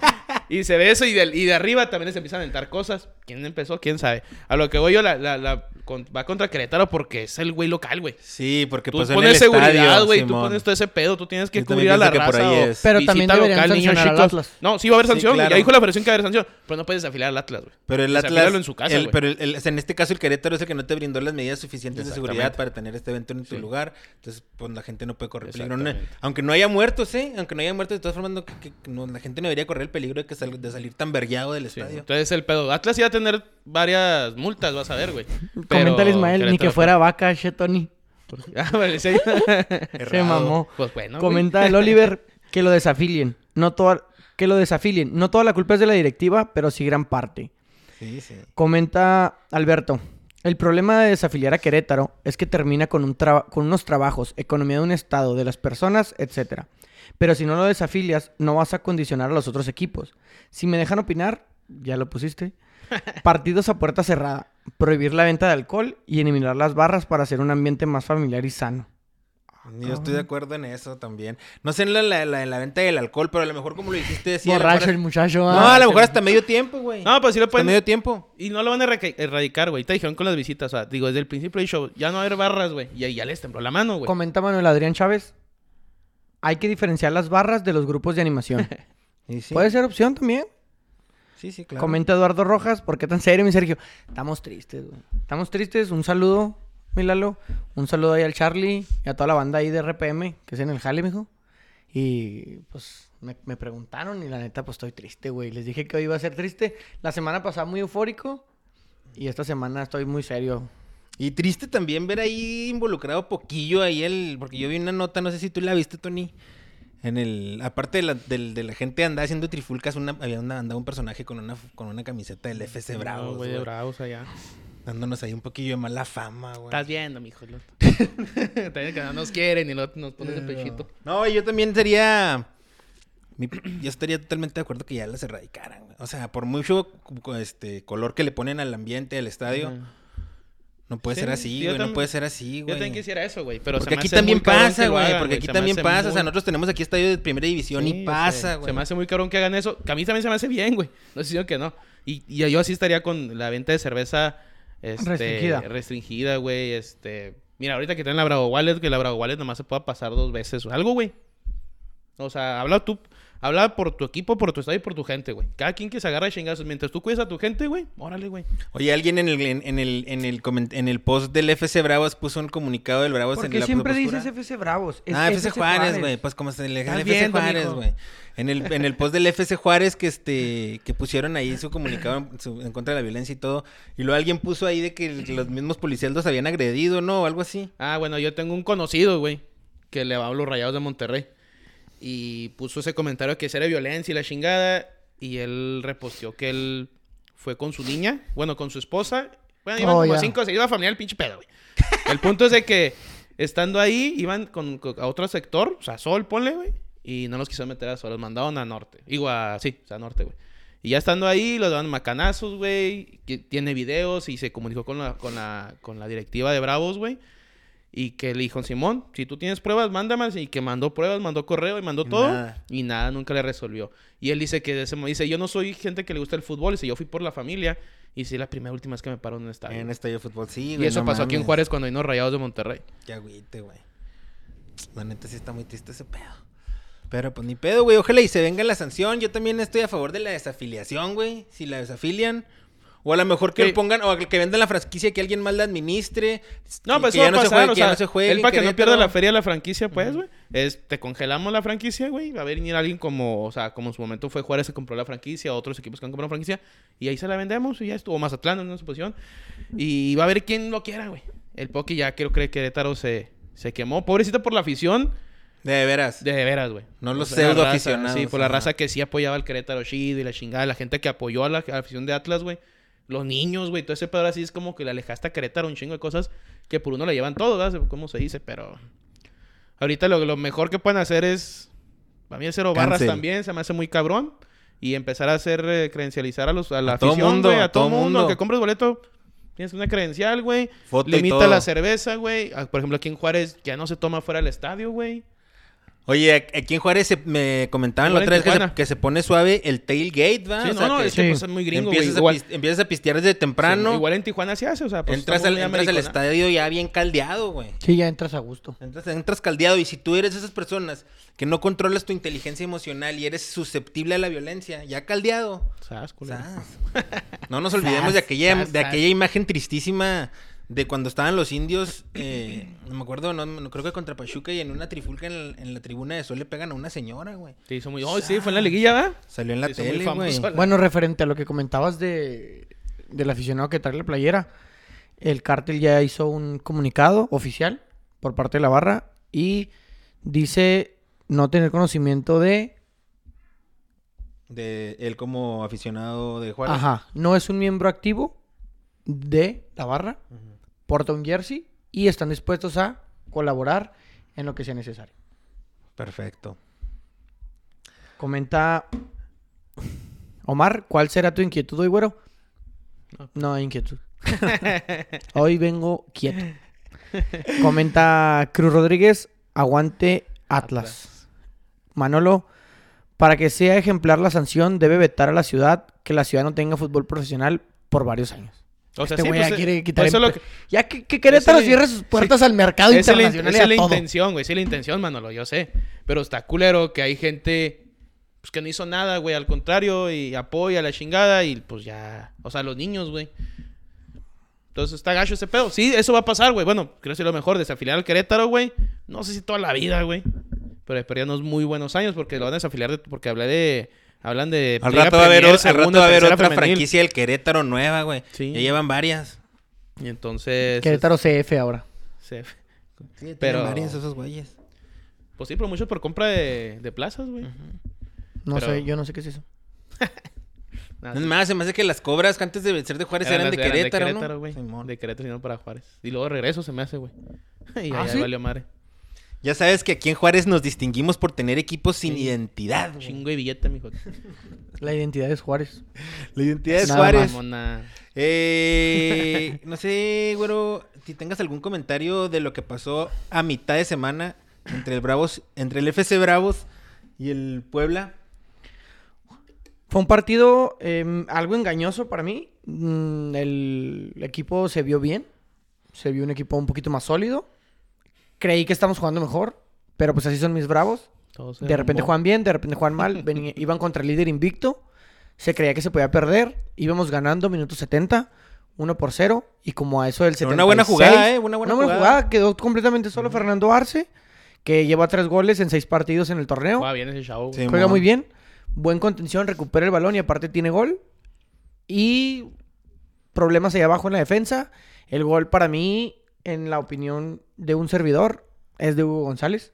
Y se ve eso y de, y de arriba también se empiezan a aventar cosas. ¿Quién empezó? ¿Quién sabe? A lo que voy yo, la, la, la- con- va contra Querétaro porque es el güey local, güey. Sí, porque Tú pasó en pones el seguridad, estadio, güey. Tú pones todo ese pedo. Tú tienes que Yo cubrir a la raza. o. Pero también deberían local, niños al. Atlas. No, sí va a haber sanción. claro. Ya dijo la federación que va a haber sanción. Pero no puedes desafiar al Atlas, güey. Pero el Atlas, en su casa, el- pero el- el- en este caso el Querétaro es el que no te brindó las medidas suficientes de seguridad para tener este evento en tu Sí. lugar. Entonces, pues la gente no puede correr peligro. No- aunque no haya muertos, ¿eh? Aunque no haya muertos, de todas formas, no- que- que no- la gente no debería correr el peligro de, que sal- de salir tan vergueado del Sí, estadio. Entonces el pedo. Atlas iba a tener varias multas, vas a ver, güey. Pero Coméntale Ismael, ni que fuera vaca, che, Tony. Ah, vale. Se mamó. Pues bueno. güey. Comenta el Oliver que lo desafilien. No toda, que lo desafilien. No toda la culpa es de la directiva, pero sí gran parte. Sí, sí. Comenta Alberto. El problema de desafiliar a Querétaro es que termina con, un con unos trabajos, economía de un estado, de las personas, etc. Pero si no lo desafilias, no vas a condicionar a los otros equipos. Si me dejan opinar, ya lo pusiste. Partidos a puerta cerrada. Prohibir la venta de alcohol y eliminar las barras para hacer un ambiente más familiar y sano. Yo estoy de acuerdo en eso también. No sé en la, la, la- en la venta del alcohol, pero a lo mejor como lo dijiste, decía. Borracho el muchacho. No, ah. a lo mejor hasta medio tiempo, güey. No, pues sí lo hasta pueden. medio tiempo. Y no lo van a erra- erradicar, güey. Te dijeron con las visitas. O sea, digo, desde el principio del show, ya no va a haber barras, güey. Y ahí ya les tembló la mano, güey. Comenta Manuel Adrián Chávez. Hay que diferenciar las barras de los grupos de animación. Y sí. Puede ser opción también. Sí, sí, claro. Comenta Eduardo Rojas, ¿por qué tan serio, mi Sergio? Estamos tristes, güey. Estamos tristes. Un saludo, mi Lalo. Un saludo ahí al Charlie y a toda la banda ahí de RPM, que es en el Jale, mijo. Y pues me, me preguntaron y la neta, pues estoy triste, güey. Les dije que hoy iba a ser triste. La semana pasada muy eufórico y esta semana estoy muy serio. Y triste también ver ahí involucrado poquillo ahí el... Porque yo vi una nota, no sé si tú la viste, Tony. En el... Aparte de la, del- de la gente andaba haciendo trifulcas, una, había andaba un personaje con una, con una camiseta del FC Bravos, No, güey, de Bravos allá. Dándonos ahí un poquillo de mala fama, güey. Estás viendo, mijo. También que no nos quieren y no nos pones de pechito. No, yo también sería... mi- yo estaría totalmente de acuerdo que ya las erradicaran, güey. O sea, por mucho este, color que le ponen al ambiente, al estadio, no puede Sí, ser así, yo güey. No puede ser así, Yo güey. también quisiera eso, güey. Pero se Porque me aquí hace también pasa, güey. hagan, Porque aquí Se también pasa. O sea, nosotros tenemos aquí estadio de primera división Sí, y pasa, güey. Se me hace muy cabrón que hagan eso. Que a mí también se me hace bien, güey. No sé si que no. Y, y yo así estaría con la venta de cerveza este, Restringida. Restringida, güey. Este. Mira, ahorita que tienen la Bravo Wallet, que la Bravo Wallet nomás se pueda pasar dos veces. o Algo, güey. O sea, habla tú. Habla por tu equipo, por tu estadio y por tu gente, güey. Cada quien que se agarra de chingazos. Mientras tú cuides a tu gente, güey, órale, güey. Oye, alguien en el, en, en el, en, el en el post del FC Bravos puso un comunicado del Bravos en Porque la siempre postura. dices FC Bravos. Es ah, FC Juárez, güey. Pues como se le el FC viendo, Juárez, güey. En el, en el post del FC Juárez que este que pusieron ahí su comunicado su- en contra de la violencia y todo. Y luego alguien puso ahí de que los mismos policías los habían agredido, ¿no? O algo así. Ah, bueno, yo tengo un conocido, güey, que le va a los rayados de Monterrey. Y puso ese comentario que era violencia y la chingada. Y él reposteó que él fue con su niña, bueno, con su esposa. Bueno, iban Oh, como cinco, se iba familiar el pinche pedo, güey. El punto es de que estando ahí, iban con, con- a otro sector, o sea, Sol, ponle, güey. Y no los quiso meter a Sol, los mandaron a Norte. Digo, a, sí, o sea, a Norte, güey. Y ya estando ahí, los dan macanazos, güey. Tiene videos y se comunicó con la, con la, con la directiva de Bravos, güey. Y que le dijo, Simón, si tú tienes pruebas, mándamas. Y que mandó pruebas, mandó correo y mandó Y todo. nada. Y nada, nunca le resolvió. Y él dice que ese dice, yo no soy gente que le gusta el fútbol. Dice, yo fui por la familia. Y sí, la primera última vez que me paró en un estadio. En estadio de fútbol, sí, y güey. eso no pasó aquí en. Juárez cuando vino Rayados de Monterrey. Qué agüite, güey. La neta sí está muy triste ese pedo. Pero pues ni pedo, güey. Ojalá y se venga la sanción. Yo también estoy a favor de la desafiliación, güey. Si la desafilian. O a lo mejor que Sí. pongan, o que vendan la franquicia que alguien más la administre. No, pues que eso ya va a se pasar, juegue, o que ya no se juegue él en para que no pierda la feria de la franquicia, pues, güey, es, te congelamos la franquicia, güey, va a venir alguien como, o sea, como en su momento fue Juárez que compró la franquicia, otros equipos que han comprado la franquicia, y ahí se la vendemos y ya estuvo Mazatlán en una suposición, y va a haber quien lo quiera, güey. El Poki ya creo que Querétaro se, se quemó, pobrecito por la afición, De veras. de veras, güey. No los pseudo aficionados, Sí, por la raza que sí apoyaba al Querétaro chido y la chingada, la gente que apoyó a la, a la afición de Atlas, güey. Los niños, güey, todo ese pedo así es como que le alejaste a Querétaro un chingo de cosas que por uno le llevan todo, ¿verdad? ¿Cómo se dice? Pero ahorita lo, lo mejor que pueden hacer es, para mí el cero barras Cancel. también, se me hace muy cabrón. Y empezar a hacer, eh, credencializar a, los, a la A todo afición, mundo, güey, a, a todo todo mundo. mundo. Que compres boleto, tienes una credencial, güey. Y Limita todo. la cerveza, güey. Por ejemplo, aquí en Juárez ya no se toma fuera del estadio, güey. Oye, aquí en Juárez se- me comentaban la otra vez que se, que pone suave el tailgate, ¿va? Sí, O no, sea, no, que es que Sí. pues, es muy gringo, güey. empiezas, Igual, a empiezas a pistear desde temprano. Sí, igual en Tijuana se hace, o sea, pues entras al, entras estadio ya bien caldeado, güey. Sí, ya entras a gusto. Entras, entras caldeado y si tú eres de esas personas que no controlas tu inteligencia emocional y eres susceptible a la violencia, ya caldeado. Culero. Sas. No nos olvidemos de aquella, sas, de aquella imagen tristísima de cuando estaban los indios, eh, no me acuerdo, no, no creo que contra Pachuca y en una trifulca en, la- en la tribuna de Sol le pegan a una señora, güey. Sí, hizo muy... Oh, sí, fue en la liguilla, ¿verdad? Salió en la tele, güey. Bueno, referente a lo que comentabas de del aficionado que trae la playera, el cártel ya hizo un comunicado oficial por parte de la barra y dice no tener conocimiento de, De él como aficionado de Juárez. ajá, no es un miembro activo de la barra, porta un jersey y están dispuestos a colaborar en lo que sea necesario. Perfecto. Comenta Omar, ¿cuál será tu inquietud hoy, güero? No hay inquietud. hoy vengo quieto. Comenta Cruz Rodríguez, aguante Atlas. Manolo, para que sea ejemplar la sanción, debe vetar a la ciudad que la ciudad no tenga fútbol profesional por varios años. O sea, Este sí, güey pues, ya eh, quiere por quitar lo que- Ya que, que Querétaro Esa es la- cierre sus puertas al mercado Esa es la, in- internacional esa es la intención, güey. Esa es la intención, Manolo, yo sé. Pero está culero que hay gente pues, que no hizo nada, güey. Al contrario, y apoya la chingada y pues ya... O sea, los niños, güey. Entonces está gacho ese pedo. Sí, eso va a pasar, güey. Bueno, creo que es lo mejor. Desafiliar al Querétaro, güey. No sé si toda la vida, güey. Pero esperé unos muy buenos años porque lo van a desafiliar de- porque hablé de... Hablan de... Al rato va a haber, Premier, o- al rato segunda, va a haber tercera otra femenil. franquicia del Querétaro nueva, güey. Sí. Ya llevan varias. Y entonces... Querétaro CF ahora. se- Sí, Pero- varias esos güeyes. Pues sí, pero mucho por compra de, de plazas, güey. No Pero- sé, yo no sé qué es eso. Nada, Es más, se me hace que las cobras antes de ser de Juárez eran, de Querétaro, ¿no? güey. Simón. De Querétaro, sino para Juárez. Y luego regreso se me hace, güey. y ¿Ah, allá sí? valió madre. Ya sabes que aquí en Juárez nos distinguimos por tener equipos sin Sí. identidad. güey. Chingo de billete, mijo. La identidad es Juárez. La identidad de Nada Juárez. Mamona. Eh, no sé, güero, si tengas algún comentario de lo que pasó a mitad de semana entre el Bravos, entre el FC Bravos y el Puebla. Fue un partido eh, algo engañoso para mí. Mm, el equipo se vio bien. Se vio un equipo un poquito más sólido. Creí que estamos jugando mejor. Pero pues así son mis bravos. De repente juegan bien, de repente juegan mal. Venía- iban contra el líder invicto. Se creía que se podía perder. Íbamos ganando minuto 70. 1 por 0. Y como a eso del 76. Una buena jugada, ¿eh? Una buena jugada. Quedó completamente solo Fernando Arce. Que lleva tres goles en seis partidos en el torneo. Juega bien ese chavo. Sí. Juega muy bien. Buen contención, recupera el balón y aparte tiene gol. Y problemas ahí abajo en la defensa. El gol para mí, en la opinión de un servidor, es de Hugo González.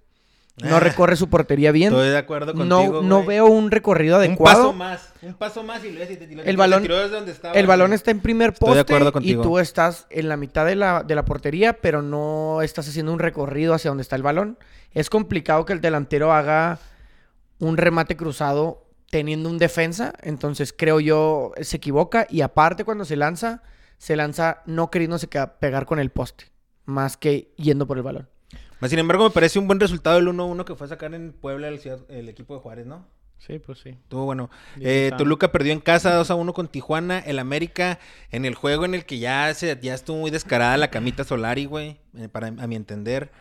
No Ah, recorre su portería bien. Estoy de acuerdo contigo, No, veo un recorrido un adecuado. paso más, un paso más y lo ves y te tiró- El balón- tiró desde donde estaba, El balón está en primer Estoy de poste acuerdo y contigo. tú estás en la mitad de la, de la portería, pero no estás haciendo un recorrido hacia donde está el balón. Es complicado que el delantero haga un remate cruzado teniendo un defensa, entonces creo yo se equivoca y aparte cuando se lanza, se lanza no queriéndose pegar con el poste, más que yendo por el balón. Sin embargo, me parece un buen resultado el 1-1 que fue a sacar en Puebla el, equipo de Juárez, ¿no? Sí, pues sí. Estuvo bueno. Eh. Toluca perdió en casa 2 a 1 con Tijuana. El América en el juego en el que ya se ya estuvo muy descarada la camita Solari, güey. eh, para a mi entender.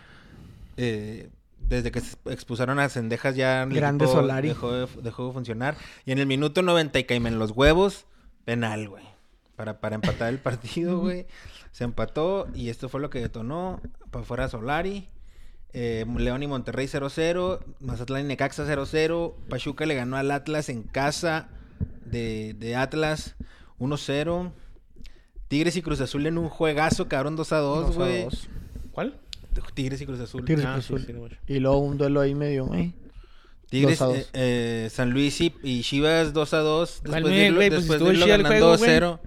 Eh, desde que se expulsaron a Cendejas ya Grande equipo Solari. Dejó de, dejó de funcionar. Y en el minuto 90 y caíme en los huevos. Penal, güey. para, para empatar el partido, güey. Se empató y esto fue lo que detonó. Para fuera Solari. Eh, León y Monterrey 0-0. Mazatlán y Necaxa 0-0. Pachuca le ganó al Atlas en casa de, de Atlas 1-0. Tigres y Cruz Azul en un juegazo quedaron 2 a 2, Dos a güey. dos. ¿Cuál? Tigres y Cruz Azul. Tigres y Ah, Cruz sí, Azul. sí, mucho. Y luego un duelo ahí medio, eh. Tigres, Dos a dos. eh, eh, San Luis y, y Chivas 2 a 2. ¿Cuál, Después de irlo, güey? Pues después estuvo de irlo chida el ganando juego, 2 0.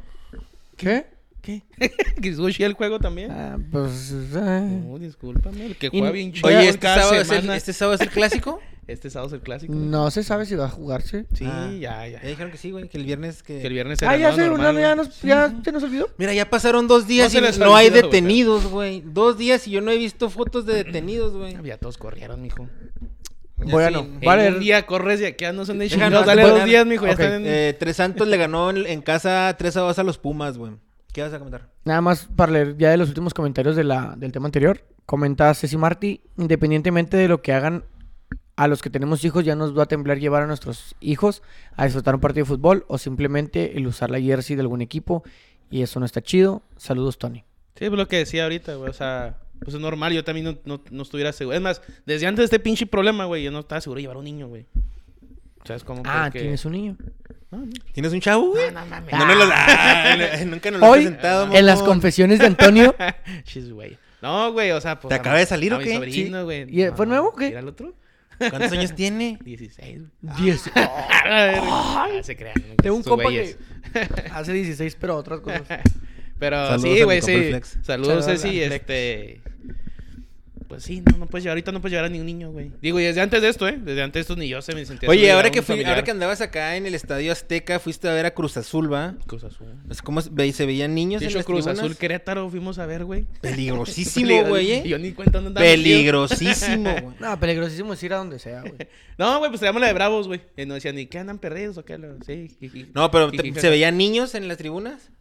¿Qué? ¿Qué? ¿Que chido el juego también? Ah, pues. No, discúlpame. El que Y- juega bien chido Oye, este cada sábado, es el, este sábado es el clásico. Este sábado es el clásico. No se sabe si va a jugarse. Sí, Ah, ya, ya. Ya dijeron que sí, güey, que el viernes que... Que el viernes era Ah, ya se, normal, no, ya, nos, ya se nos olvidó. Mira, ya pasaron dos días y no hay detenidos, güey. Dos días y yo no he visto fotos de detenidos, güey. Ya todos corrieron, mijo. Ya Bueno, sí. Va a En leer- un día corres y acá no son de chingados. Dale dos días, mijo. Ya están en... Eh, Tres Santos le ganó en, en casa 3 a 2 a los Pumas, güey. ¿Qué vas a comentar? Nada más para leer ya de los últimos comentarios de la, del tema anterior. Comenta Ceci Martí, independientemente de lo que hagan a los que tenemos hijos, ya nos va a temblar llevar a nuestros hijos a disfrutar un partido de fútbol o simplemente el usar la jersey de algún equipo. Y eso no está chido. Saludos, Tony. Sí, es lo que decía ahorita, güey. O sea, pues es normal. Yo también no, no, no estuviera seguro. Es más, desde antes de este pinche problema, güey, yo no estaba seguro de llevar un niño, güey. O sea, es como Ah, porque- ¿tienes un niño? No, no. ¿Tienes un chavo, güey? No, no mames. No lo- Ah, nunca nos lo Hoy, presentado, en las mamón. confesiones de Antonio, Chis, güey. No, güey, o sea, pues. ¿Te acaba de salir o qué? sobrino, Sí. güey. ¿Y, eh, fue nuevo o qué? ¿Era el otro? ¿Cuántos años tiene? 16, güey. 10. A ver, ah, se crean. Tengo un compa que hace 16, pero otras cosas. Pero Saludos sí, güey, sí. Flex. Saludos, Saludos al Ceci. Flex. Este. Pues sí, no, no puedes llevar, ahorita no puedes llevar a ni un niño, güey. Digo, y desde antes de esto, ¿eh? Desde antes de esto ni yo se me sentía. Oye, ahora que, fui, familiar. ahora que andabas acá en el Estadio Azteca, fuiste a ver a Cruz Azul, ¿va? Cruz Azul. Es como se, ve- se veían niños De en las Cruz tribunas. Azul Querétaro fuimos a ver, güey. Peligrosísimo, güey, Y ¿eh? Yo ni cuenta dónde andaba. Peligrosísimo, güey. No, peligrosísimo es ir a donde sea, güey. No, güey, pues traíamos la de Bravos, güey. Y nos decían, ¿y qué andan perdidos o qué? Sí. No, pero ¿se veían niños en las tribunas?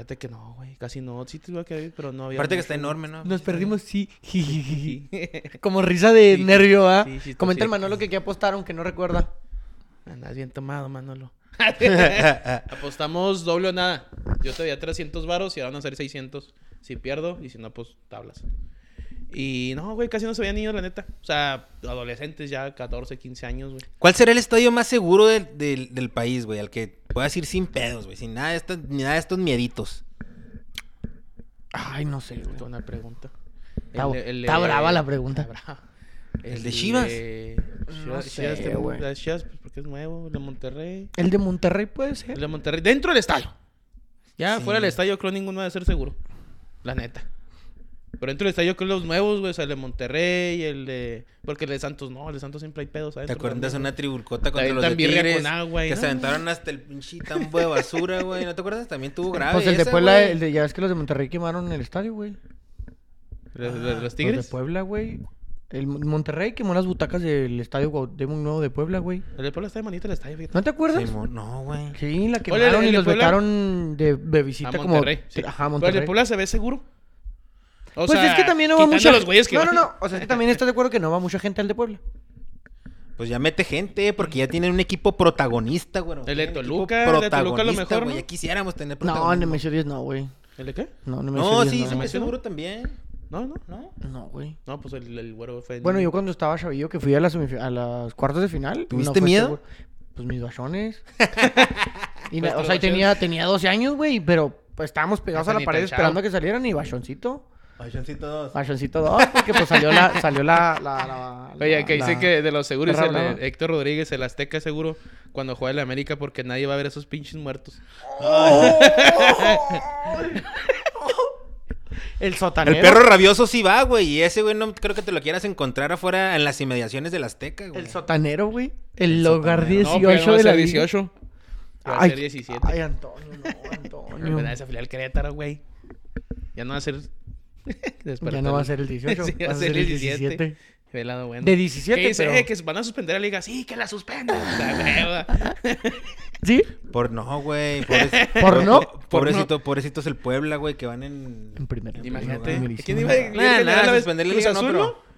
Fíjate que no, güey. Casi no. Sí te iba a quedar, pero no había. Aparte que está enorme, ¿no? Nos perdimos, sí. Como risa de Sí, nervio, ¿ah? sí, sí, está Comenta el. Manolo que aquí apostaron, que no recuerda. Andas bien tomado, Manolo. Apostamos doble o nada. Yo te veía 300 varos y ahora van a ser 600. Si pierdo y si no, pues tablas. Y no, güey, casi no se veían niños, la neta. O sea, adolescentes ya, 14, 15 años, güey. ¿Cuál será el estadio más seguro del, del- del país, güey? Al que puedas ir sin pedos, güey. Sin nada de estos, ni nada de estos mieditos. Ay, no sé, güey. Buena pregunta. Está- El de- el está de- brava la pregunta. Está brava. ¿El de Chivas? Chivas, No Chivas, sé, de- las Chivas, pues porque es nuevo. El de Monterrey. El de Monterrey puede El ser. de Monterrey. Dentro del estadio. Ya Sí. fuera del estadio, creo ninguno debe ser seguro. La neta. Pero dentro del estadio, creo los nuevos, güey. O sea, el de Monterrey, el de. Porque el de Santos no, el de Santos siempre hay pedos. ¿Te acuerdas de una tribulcota contra los de Tigres? con agua que no. se aventaron hasta el pinche tambo de basura, güey. ¿No te acuerdas? También tuvo grave Pues el de Puebla, güey. el de, ya ves que los de Monterrey quemaron el estadio, güey. ¿Los, los- los Los Tigres? de Puebla, güey. El Mon- Monterrey quemó las butacas del estadio Cuauhtémoc Nuevo de Puebla, güey. El de Puebla está de manita el estadio, fíjate. ¿No te acuerdas? Simón, No, güey. Sí, la Oye, quemaron el y de los Puebla- vetaron de, de visita A como... Monterrey. sí. Ajá, Pero el Monterrey. de Puebla se ve seguro. O pues sea, es que también no va mucha los güeyes que No, no, no. O sea, es que también estás de acuerdo que no va mucha gente al de Puebla. Pues ya mete gente, porque ya tienen un equipo protagonista, güey. El de Toluca, el de Toluca a lo protagonista, mejor, güey. ¿no? Ya quisiéramos tener No, protagonismo. Nemesio 10 no, güey. ¿El de qué? No, Nemesio No, 10 sí, no. se me ¿Nemesio no? seguro también. No, no. ¿No? No, güey. No, pues el, el güero fue. en- Bueno, yo cuando estaba chavillo que fui a las, a las cuartos de final. ¿Tuviste miedo? seguro. Pues mis bachones. y Pues o sea, tenía, tenía 12 años, güey, pero pues estábamos pegados a la pared esperando a que salieran y bachoncito. Pachoncito 2. Bachoncito 2, porque pues salió la, salió la, la, la- Oye, que dice la- que de los seguros el de brava. Héctor Rodríguez, el Azteca seguro cuando juega en la América porque nadie va a ver esos pinches muertos. El sotanero. El perro rabioso sí va, güey. Y ese, güey, no creo que te lo quieras encontrar afuera en las inmediaciones del Azteca, güey. El sotanero, güey. El, El lugar sotanero. 18 no, pero no va a de la ser liga. 18. Va a Ay, ser 17. Ay, Antonio, no, Antonio. ¿Verdad? Esa filial Querétaro, güey. Ya no va a ser. ya no va a ser el 18, Sí, va a ser el 17. Ve el lado bueno. De 17, ¿Qué dice? pero- Eh, que van a suspender la liga. Sí, que la suspendan. ¿Sí? Por no, güey. Pobre- ¿Por no? Pobrecito, pobrecito es el Puebla, güey, que van en... En primera. Imagínate. ¿Quién iba a. Nah, que nah, la vez- suspender la liga no, Azul, pero- ¿no?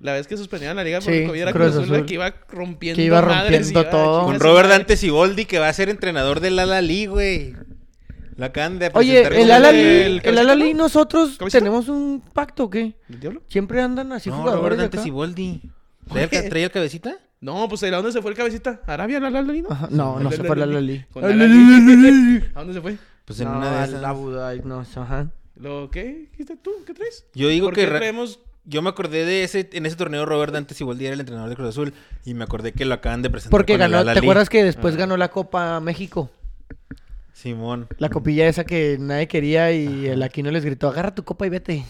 La vez que suspendieron la liga Sí, por COVID era Cruz Cruz Azul, la Azul. que iba rompiendo Que iba madres rompiendo iba todo. chingar Con a Robert. Dante Siboldi, que va a ser entrenador del Al-Ali, güey. La acaban de Oye, presentar el como Alali, el Alali, ¿no? nosotros ¿Cabecita? tenemos un pacto, ¿o qué? ¿El diablo? Siempre andan así No, jugadores Robert de Dante acá. Siboldi. ¿Traía el, ca- traía el cabecita? No, pues ¿a dónde se fue el cabecita? ¿A Arabia, la Lali, no? Ajá, No, no se fue el Alali. Con. ¿A dónde se fue? Pues en No, una de al esas. Abu Dhabi, no, ajá. ¿Lo qué? ¿Qué tú? ¿Qué traes? Yo digo ¿Por que qué re- traemos yo me acordé de ese en ese torneo Robert Dante Siboldi era el entrenador de Cruz Azul y me acordé que lo acaban de presentar Porque con el ganó, ¿te acuerdas que después Ah. ganó la Copa México? Simón. La copilla esa que nadie quería y el Aquino les gritó, agarra tu copa y vete.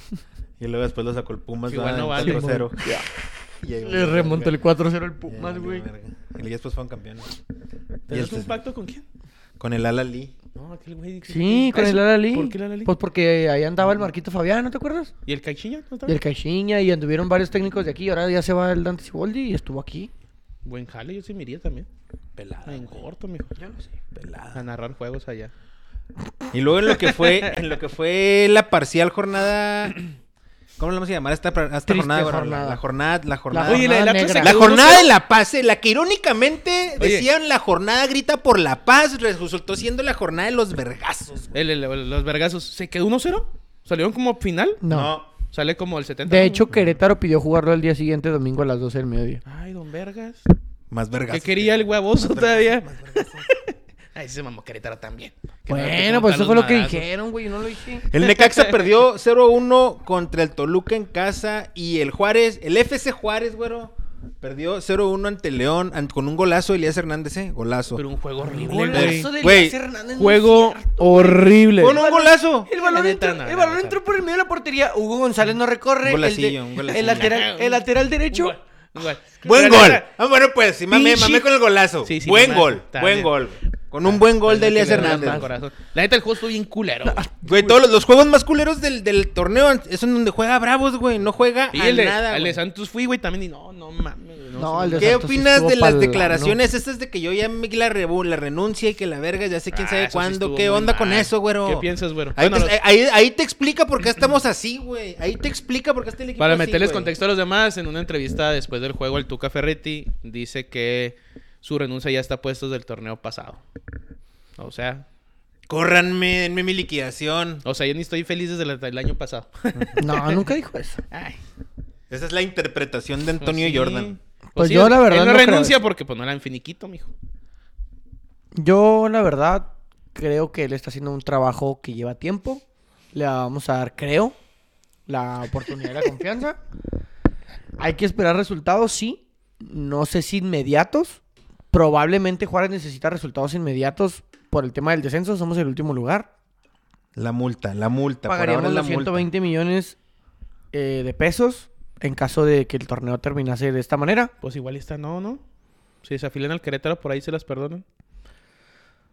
Y luego después lo sacó el Pumas Igual vale. 4-0. Y ahí Le remontó el 4-0 el Pumas, güey. verga. Y después fueron campeones. Y ¿Tenemos este- un pacto con quién? Con el Alali. No, aquel güey. Sí, con ¿Eso? el Alali. ¿Por qué el Alali? Pues porque ahí andaba el Marquito Fabián, ¿no te acuerdas? ¿Y el Caixinha? ¿No? Y el Caixinha y anduvieron varios técnicos de aquí. y Ahora ya se va el Dante Siboldi y estuvo aquí. Buen jale, yo sí me iría también. Pelada. En corto, mijo. Yo no sé. Pelada. A narrar juegos allá. Y luego en lo que fue, en lo que fue la parcial jornada. ¿Cómo le vamos a llamar esta, esta jornada, jornada. La, la jornada, la jornada. Oye, la se negra. La jornada 1-0. de la paz, eh, la que irónicamente Oye. decían la jornada grita por la paz, resultó siendo la jornada de los vergazos. El- el- el- los vergazos. ¿Se quedó 1-0? ¿Salieron como final? No. Sale como el 70. De ¿no? hecho, Querétaro pidió jugarlo el día siguiente, domingo a las 12 del mediodía. Ay, don Vergas. Más vergazos. ¿Qué quería el huevoso Más todavía? más vergazos. Ay, se mamó Querétaro también. Bueno, pues eso fue lo que dijeron, güey. Yo no lo dije. El Necaxa perdió 0-1 contra el Toluca en casa y el Juárez, el FC Juárez, güero, perdió 0-1 ante León con un golazo de Elías Hernández, ¿eh? Golazo. Pero un juego horrible, Golazo güey. de Güey, Elías Hernández Juego cierto. horrible. Con un golazo. El balón, entró, el balón entró por el medio de la portería. Hugo González no recorre. Un el, golacillo, de- un golacillo. el lateral, el lateral derecho. Buen gol. Ah, bueno, pues, sí, mamé, Pinche- mamé con el golazo. Sí, sí, buen mamá, gol, buen gol. Con un buen gol de da Hernández. La neta, el juego estuvo bien culero. güey. Güey, todos los, los juegos más culeros del, del torneo es en donde juega Bravos, güey. No juega Y a el de, nada, el de güey. Santos fui, güey, también. Y no, no mames. güey, No, el de ¿Qué Santos opinas de las declaraciones estas de que yo ya me la, rebu- la renuncia y que la verga ya sé quién Ah, sabe cuándo? ¿Qué onda con eso, güero? ¿Qué piensas, güero? Ahí, Bueno, te, los- ahí, ahí te explica por qué estamos así, güey. Ahí te explica por qué está el equipo Para así, meterles güey. contexto a los demás, en una entrevista después del juego, el Tuca Ferretti dice que su renuncia ya está puesta del torneo pasado. O sea, Córranme, denme mi liquidación. o sea, yo ni estoy feliz desde el, el año pasado. No, nunca dijo eso. Ay, Esa es la interpretación de pues Antonio sí. Jordan. Pues yo, la verdad, él no, no renuncia porque pues no era en finiquito, mijo. Yo, la verdad, creo que él está haciendo un trabajo que lleva tiempo. Le vamos a dar, creo, la oportunidad y la confianza. Hay que esperar resultados, sí. No sé si inmediatos. Probablemente Juárez necesita resultados inmediatos por el tema del descenso. Somos el último lugar. La multa, la multa. por ahora Pagaríamos la los multa. 120 millones eh, de pesos en caso de que el torneo terminase de esta manera. Pues igual está, no, no. Si se afilan al Querétaro, por ahí se las perdonan.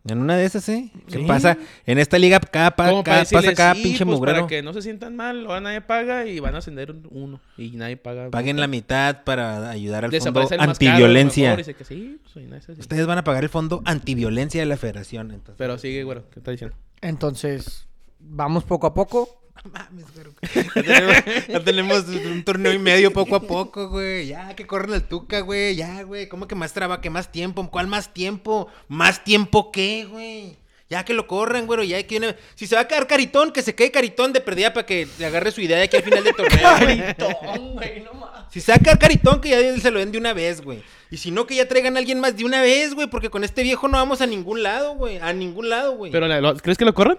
En una de esas, ¿eh? ¿Qué Sí. pasa? En esta liga cada, cada- pasa cada sí, pinche pues, mugrero. Para que no se sientan mal, ahora nadie paga y van a ascender un- uno. Y nadie paga. Paguen la mitad para ayudar al fondo Desaparece caro, antiviolencia. sí, pues, Ustedes van a pagar el fondo antiviolencia de la federación. Entonces. Pero sigue, güero, ¿qué está diciendo? Entonces, vamos poco a poco. No mames, güey. Ya tenemos, ya tenemos un torneo y medio poco a poco, güey. Ya, que corren el tuca, güey. Ya, güey. ¿Cómo que más traba? ¿Qué más tiempo? ¿Cuál más tiempo? ¿Más tiempo qué, güey? Ya que lo corren, güey. Ya que Si se va a quedar caritón, que se quede caritón de perdida para que le agarre su idea de aquí al final del torneo. güey. güey, no más. Si se va a quedar caritón, que ya se lo den de una vez, güey. Y si no, que ya traigan a alguien más de una vez, güey. Porque con este viejo no vamos a ningún lado, güey. A ningún lado, güey. Pero, ¿crees que lo corran?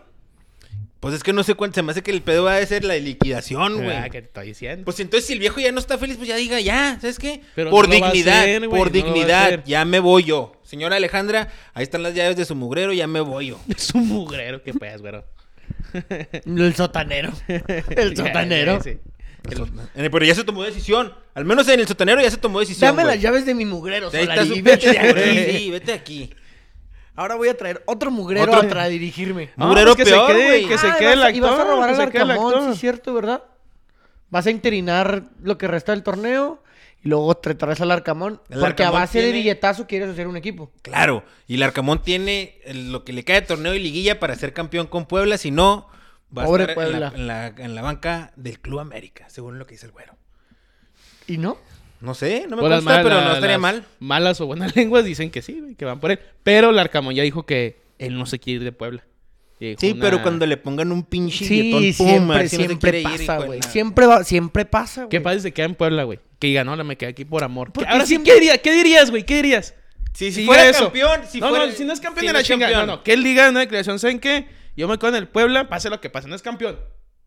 Pues es que no sé cuánto. Se me hace que el pedo va a ser la liquidación, güey. Ah, ¿qué te estoy diciendo? Pues entonces si el viejo ya no está feliz, pues ya diga, ya, ¿sabes qué? Pero por no dignidad, por no dignidad, ya me voy yo. Señora Alejandra, ahí están las llaves de su mugrero, ya me voy yo. es un mugrero, qué pedas, güero. El sotanero. El sotanero. Sí, sí. Eh, Pero ya se tomó decisión. Al menos en el sotanero ya se tomó decisión. Dame güey. las llaves de mi mugrero, Ahí está Solari, su vete de aquí. Sí, vete aquí. Ahora voy a traer otro mugrero Otro- a tra- dirigirme. No, Mugrero pues que peor, se quede, güey. que se Ah, quede el a- Y vas a robar que al Arcamón, sí es cierto, ¿verdad? Vas a interinar lo que resta del torneo y luego te traes al Arcamón. El porque Arcamón a base de billetazo quieres hacer un equipo. Claro, y el Arcamón tiene lo que le cae de torneo y liguilla para ser campeón con Puebla, si no, va Pobre a estar en la, Puebla. en, la, en la banca del Club América, según lo que dice el güero. ¿Y no? No sé, no me Pues consta, pero no estaría las mal. Malas o buenas lenguas dicen que sí, güey, que van por él. Pero el Arcamón ya dijo que él no se quiere ir de Puebla. Sí, una- pero cuando le pongan un pinche Sí, siempre, si no siempre pasa, güey. Siempre, va- siempre pasa, güey. ¿Qué padre se queda en Puebla, güey? Que diga, no, la me quedé aquí por amor. Porque Ahora sí, siempre- ¿qué, diría- ¿qué dirías, güey? ¿Qué dirías? Sí, si diga fuera eso. campeón, si no, fuera- no, si no es campeón si de no la chingada. campeón. No, no, que él diga en una declaración, ¿saben qué? Yo me quedo en el Puebla, pase lo que pase. No es campeón.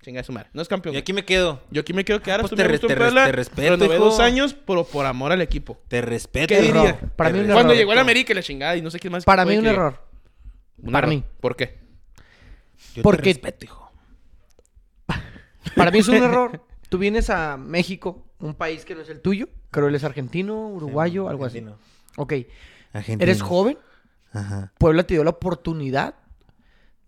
Chinga su madre. No es campeón. Y güey. aquí me quedo. Yo aquí me quiero quedar. pues tú te re- te Puebla, te respeto, renové hijo. dos años, pero por amor al equipo. Te respeto. ¿Qué diría? Para mí un respeto. Cuando error. llegó a la América y la chingada y no sé qué más. Para mí un que- error. Un Para error. mí. ¿Por qué? Yo Porque- te respeto, hijo. Para mí es un error. Tú vienes a México, un país que no es el tuyo. Creo él es argentino, uruguayo, algo así. Argentino. Ok. Argentino. Eres joven. Ajá. Puebla te dio la oportunidad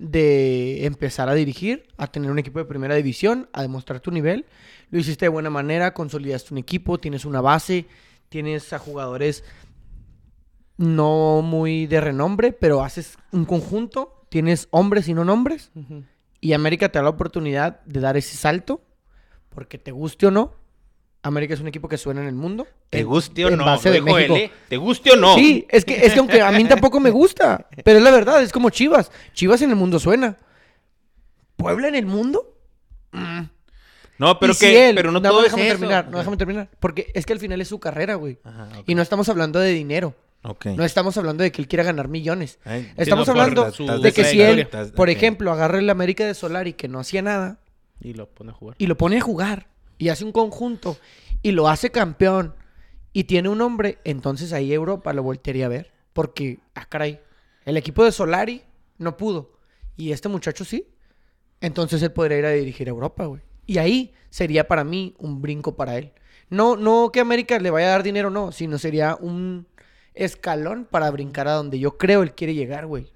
de empezar a dirigir, a tener un equipo de primera división, a demostrar tu nivel. Lo hiciste de buena manera, consolidaste un equipo, tienes una base, tienes a jugadores no muy de renombre, pero haces un conjunto, tienes hombres y no nombres, y América te da la oportunidad de dar ese salto, porque te guste o no, América es un equipo que suena en el mundo. ¿Te guste o en no? base de México. ¿Te guste o no? Sí, es que, es que aunque a mí tampoco me gusta, pero es la verdad, es como Chivas. Chivas en el mundo suena. ¿Puebla en el mundo? No, pero si que, él- pero no, no, todo déjame es eso. terminar, no déjame terminar, porque es que al final es su carrera, güey. Ajá. Y no estamos hablando de dinero, Ok. no estamos hablando de que él quiera ganar millones. Ay, Estamos no, hablando su- de que si él, por ejemplo, agarra el América de Solari que no hacía nada Y lo pone a jugar. y lo pone a jugar y hace un conjunto y lo hace campeón y tiene un hombre, entonces ahí Europa lo voltearía a ver. Porque, ah, caray, el equipo de Solari no pudo y este muchacho sí. Entonces él podría ir a dirigir a Europa, güey. Y ahí sería para mí un brinco para él. No, no que América le vaya a dar dinero, no, sino sería un escalón para brincar a donde yo creo él quiere llegar, güey.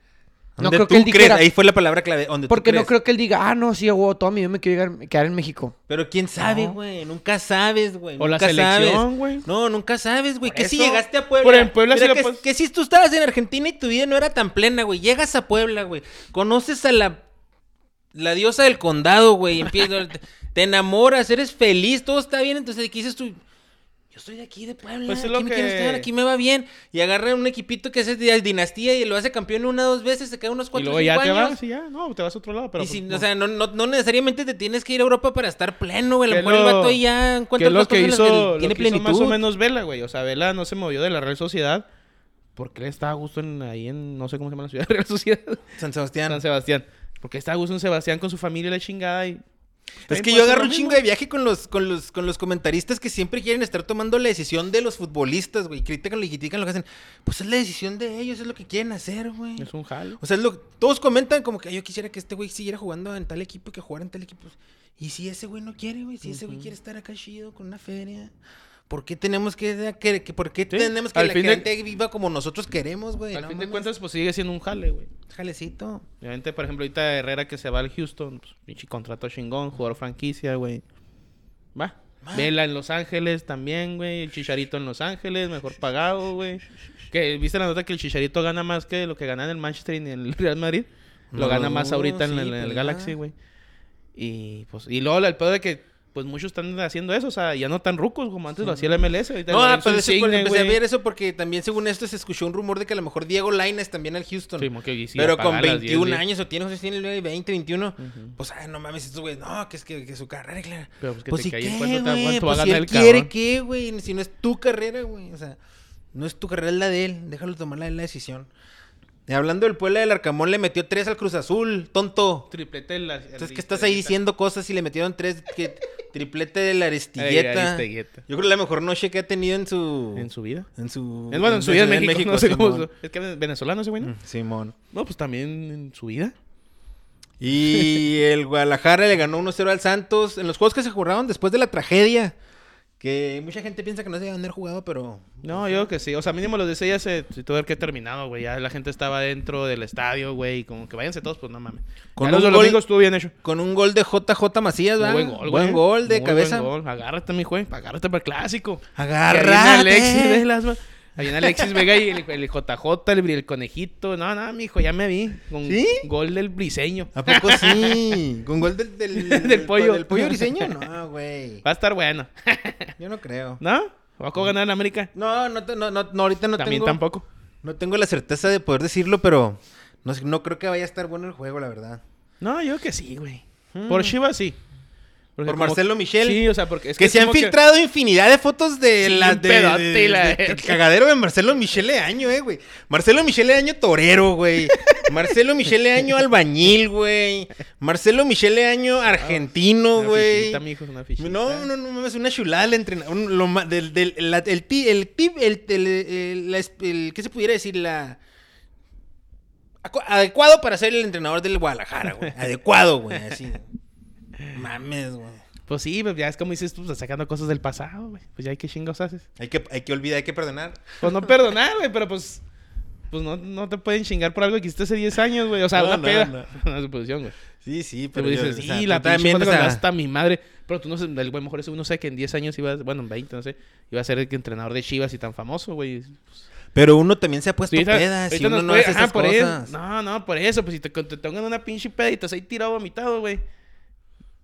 No ¿Dónde creo tú que él crees? dijera, Ahí fue la palabra clave. Donde tú porque no creo que él diga, ah, no, sí, huevo, todo mi vida me quiero llegar- quedar en México. Pero quién sabe, No. güey. Nunca sabes, güey. O la selección, güey. No, nunca sabes, güey. Que si llegaste a Puebla. Por en Puebla Mira, sí lo que, si tú estabas en Argentina y tu vida no era tan plena, güey. Llegas a Puebla, güey. Conoces a la. La diosa del condado, güey. Empiezas. te enamoras, eres feliz, todo está bien. Entonces, ¿qué dices tú? Yo soy de aquí, de Puebla. Pues es aquí lo me quiero que- estar, aquí me va bien. Y agarra un equipito que es de dinastía y lo hace campeón una o dos veces, se queda unos Y cuatro luego o ya cinco te años. vas y ya. No, te vas a otro lado. Pero y si- pues, o sea, no, no, no necesariamente te tienes que ir a Europa para estar pleno, güey. A lo ¿Qué mejor el vato ya encuentra otras que cosas en las hizo, que tiene lo que hizo plenitud. más o menos Vela, güey. O sea, Vela no se movió de la Real Sociedad porque él estaba a gusto en, ahí en, no sé cómo se llama la ciudad, Real Sociedad, San Sebastián. San Sebastián. Porque estaba a gusto en Sebastián con su familia y la chingada y... Es que yo agarro un chingo de viaje con los, con los, con los comentaristas que siempre quieren estar tomando la decisión de los futbolistas, güey. Critican y critican lo que hacen. Pues es la decisión de ellos, es lo que quieren hacer, güey. Es un jalo. O sea, es lo, todos comentan como que "Ay, yo quisiera que este güey siguiera jugando en tal equipo y que jugara en tal equipo. Y si ese güey no quiere, güey, si ese güey quiere estar acá chido con una feria, ¿por qué tenemos que, que, que- por qué Sí, tenemos que al la fin de- gente viva como nosotros queremos, güey? Al No fin de cuentas, pues sigue siendo un jale, güey. jalecito. Obviamente, por ejemplo, ahorita Herrera que se va al Houston, pues, pinche contrato chingón, jugador franquicia, güey. Va. Vela en Los Ángeles también, güey. El Chicharito en Los Ángeles, mejor pagado, güey. Que viste la nota que el Chicharito gana más que lo que gana en el Manchester y en el Real Madrid. Lo No, gana más ahorita en, el, en el pues. Galaxy, güey. Y pues, y luego el pedo de que pues muchos están haciendo eso, o sea, ya no tan rucos como antes lo hacía el MLS. Ahorita No, pero eso empecé a ver eso porque también según esto se escuchó un rumor de que a lo mejor Diego Lainez también al Houston. Sí, que sí, pero con pagar las 21 10, años o tiene, no sé si tiene 20, 21. Ujú. Pues, ay, no mames, estos güey, no, que es que, que su carrera, claro. Pero pues que pues te ¿y cae en qué, cuánto güey? cuánto va a Pues si ganar él el quiere cabrón. qué, güey, si no es tu carrera, güey, o sea, no es tu carrera, es la de él, déjalo tomar la, la decisión. Y hablando del Puebla del Arcamón, le metió tres al Cruz Azul, tonto. Triplete de la... Entonces, que estás ahí diciendo cosas y le metieron tres, que triplete de la. Aristigueta. Yo creo que la mejor noche que ha tenido en su... En su vida. En su... Es bueno, en su vida en México. no sé cómo. Es que venezolano ese güey, ¿no? Mm, Simón. No, pues también en su vida. Y el Guadalajara le ganó 1-0 al Santos en los juegos que se jugaron después de la tragedia. Que mucha gente piensa que no se deben haber jugado, pero... No, yo creo que sí. O sea, mínimo los de ese ya se, tuvo que haber terminado, güey. Ya la gente estaba dentro del estadio, güey. y Como que váyanse todos, pues no mames. Con los un gol- domingo estuvo bien hecho. Con un gol de JJ Macías, ¿verdad? Buen gol, Buen gol de Muy cabeza. buen gol. Agárrate, mi güey. Agárrate para el clásico. Agárrate. Alexis Velas, Ahí viene Alexis Vega y el, el JJ, el, el conejito. No, no, mijo, ya me vi. Con ¿Sí? gol del briseño. ¿A poco sí? ¿Con gol del... Del, Del pollo. ¿Del pollo briseño? No, güey. Va a estar bueno. Yo no creo. ¿No? ¿Va a ganar en América? No, no, no, no, no, ahorita no También tengo... tampoco. No tengo la certeza de poder decirlo, pero No, no creo que vaya a estar bueno el juego, la verdad. No, yo que sí, güey. Por Chivas sí. Porque Por como- Marcelo Michel. Sí, o sea, porque es que, se han que- filtrado infinidad de fotos de Sí, la de, pedote de- y la de- cagadero de Marcelo Michele Año, eh, güey. Marcelo Michele Año torero, güey. Marcelo Michele Año albañil, güey. Marcelo Michele Año argentino, Una güey. fichita, mijo, una fichita. No, no, no mames, una chulada el entrenador. del, del, la- el, ti- el tip, el, el, el- la el- ¿qué se pudiera decir? La... Adecuado para ser el entrenador del Guadalajara, güey. Adecuado, güey, así. Mames, güey. Pues sí, pues ya es como dices tú, pues, sacando cosas del pasado, güey. Pues ya hay que chingos haces. Hay que, hay que olvidar, hay que perdonar. Pues no perdonar, güey, pero pues. Pues no, no te pueden chingar por algo que hiciste hace 10 años, güey. O sea, No, una no, peda. no. Una suposición, güey. Sí, sí, Pero pero yo- dices, o sea, sí, la también, o sea, hasta mi madre. Pero tú no sé, el güey mejor eso uno sabe que en 10 años iba, bueno, en 20, no sé, iba a ser el entrenador de Chivas y tan famoso, güey. Pero uno también se ha puesto Ahorita- pedas y ahorita uno no puede- hace ajá, esas por cosas. Eso. No, no, por eso. Pues si te, te tengan una pinche peda y te has ahí tirado vomitado, güey.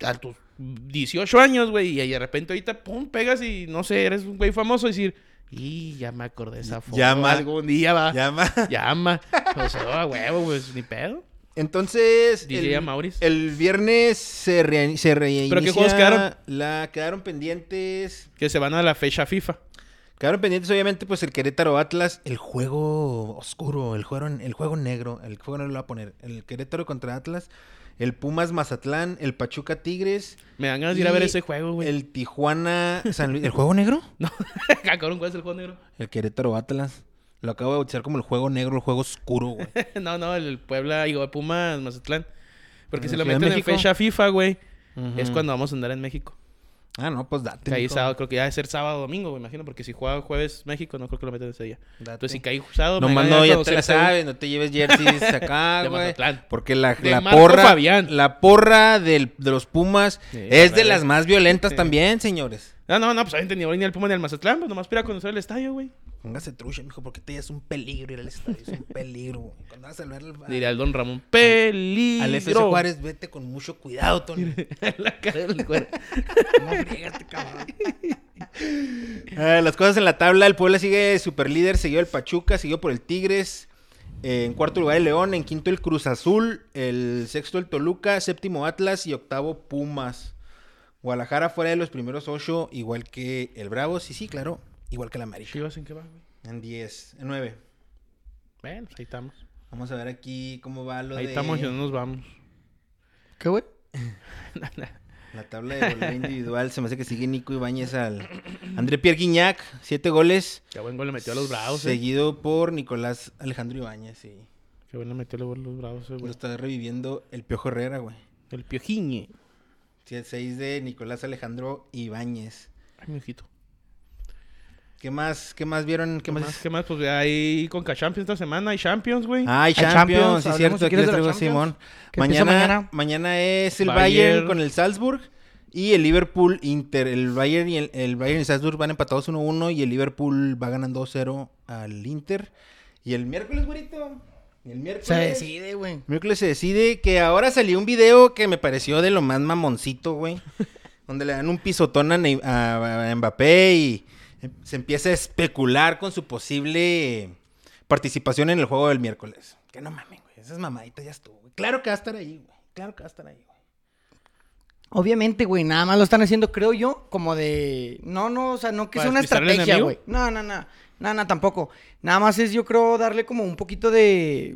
A tus 18 años, güey. Y ahí de repente ahorita, pum, pegas y no sé, eres un güey famoso. Y decir, y ya me acordé de esa foto. Llama. Algún día va. Llama. Llama. O sea, a huevo, pues ni pedo. Entonces, DJ el, el viernes se, re, se reinicia ¿Pero qué juegos quedaron? La, quedaron pendientes. Que se van a la fecha FIFA. Quedaron pendientes, obviamente, pues el Querétaro Atlas, el juego oscuro, el juego, el juego negro, el juego no lo voy a poner. El Querétaro contra Atlas, el Pumas Mazatlán, el Pachuca Tigres. Me dan ganas de ir a ver ese juego, güey. El Tijuana San Luis. ¿El juego negro? No, cabrón, ¿cuál es el juego negro? El Querétaro Atlas. Lo acabo de bautizar como el juego negro, el juego oscuro, güey. no, no, el Puebla, digo, Pumas, Mazatlán. Porque ¿En si lo meten en fecha FIFA, güey, es cuando vamos a andar en México. Ah, no, pues date. Mijo. sábado, creo que ya debe ser sábado o domingo, me imagino, porque si juega jueves México, no creo que lo meten ese día. Date. Entonces, si cae sábado, No, mañana no, ya te la sabes, no te lleves jerseys acá, güey. Porque la, la porra, Fabián. la porra del- de los Pumas Sí, es de la las más violentas Sí. también, señores. No, no, no, pues ni voy ni al Puma ni al Mazatlán, pues nomás para conocer el estadio, güey. Póngase trucha, mijo, porque te es un peligro ir al estadio, es un peligro. güey. Cuando vas a ver al, Diría el Don Ramón, peligro. al FC Juárez, vete con mucho cuidado, Tony. la cara del güey. No este cabrón. Ah, las cosas en la tabla, el Puebla sigue super líder, seguido el Pachuca, seguido por el Tigres. eh, en cuarto lugar el León, en quinto el Cruz Azul, el sexto el Toluca, séptimo Atlas y octavo Pumas. Guadalajara fuera de los primeros ocho, igual que el Bravos, sí, sí, claro, igual que el América. Chivas, ¿en qué va, güey? En 10, en 9. Bueno, pues ahí estamos. Vamos a ver aquí cómo va lo Ahí de estamos y no nos vamos. ¿Qué, güey? la tabla de goleo individual. Se me hace que sigue Nico Ibáñez al André Pierre Guignac, siete goles. Qué buen gol le metió a los Bravos, eh. Seguido por Nicolás Alejandro Ibáñez, sí. Qué bueno le metió a los Bravos, eh, Lo güey. está reviviendo el Piojo Herrera, güey. El Piojiñe. Sí, el 6 de Nicolás Alejandro Ibáñez. Ay, mi hijito. ¿Qué más? ¿Qué más vieron? ¿Qué, ¿Qué más? más? ¿Qué más? Pues ahí con Champions esta semana hay Champions, güey. Ah, hay Champions, sí, cierto. si Aquí les traigo a. Simón. Mañana, mañana. mañana es el Bayern. Bayern con el Salzburg y el Liverpool Inter. El Bayern y el, el Bayern y el Salzburg van empatados 1-1 y el Liverpool va ganando 2-0 al Inter. Y el miércoles, güerito. El miércoles. Se decide, güey. El miércoles se decide que ahora salió un video que me pareció de lo más mamoncito, güey. donde le dan un pisotón a, Ney- a- a Mbappé y se empieza a especular con su posible participación en el juego del miércoles. Que no mames, güey. Esas mamaditas ya estuvo, güey. Claro que va a estar ahí, güey. Claro que va a estar ahí, güey. Obviamente, güey, nada más lo están haciendo, creo yo, como de... No, no, o sea, no que ¿Para sea una estrategia, güey. No, no, no. No, no, tampoco. Nada más es, yo creo, darle como un poquito de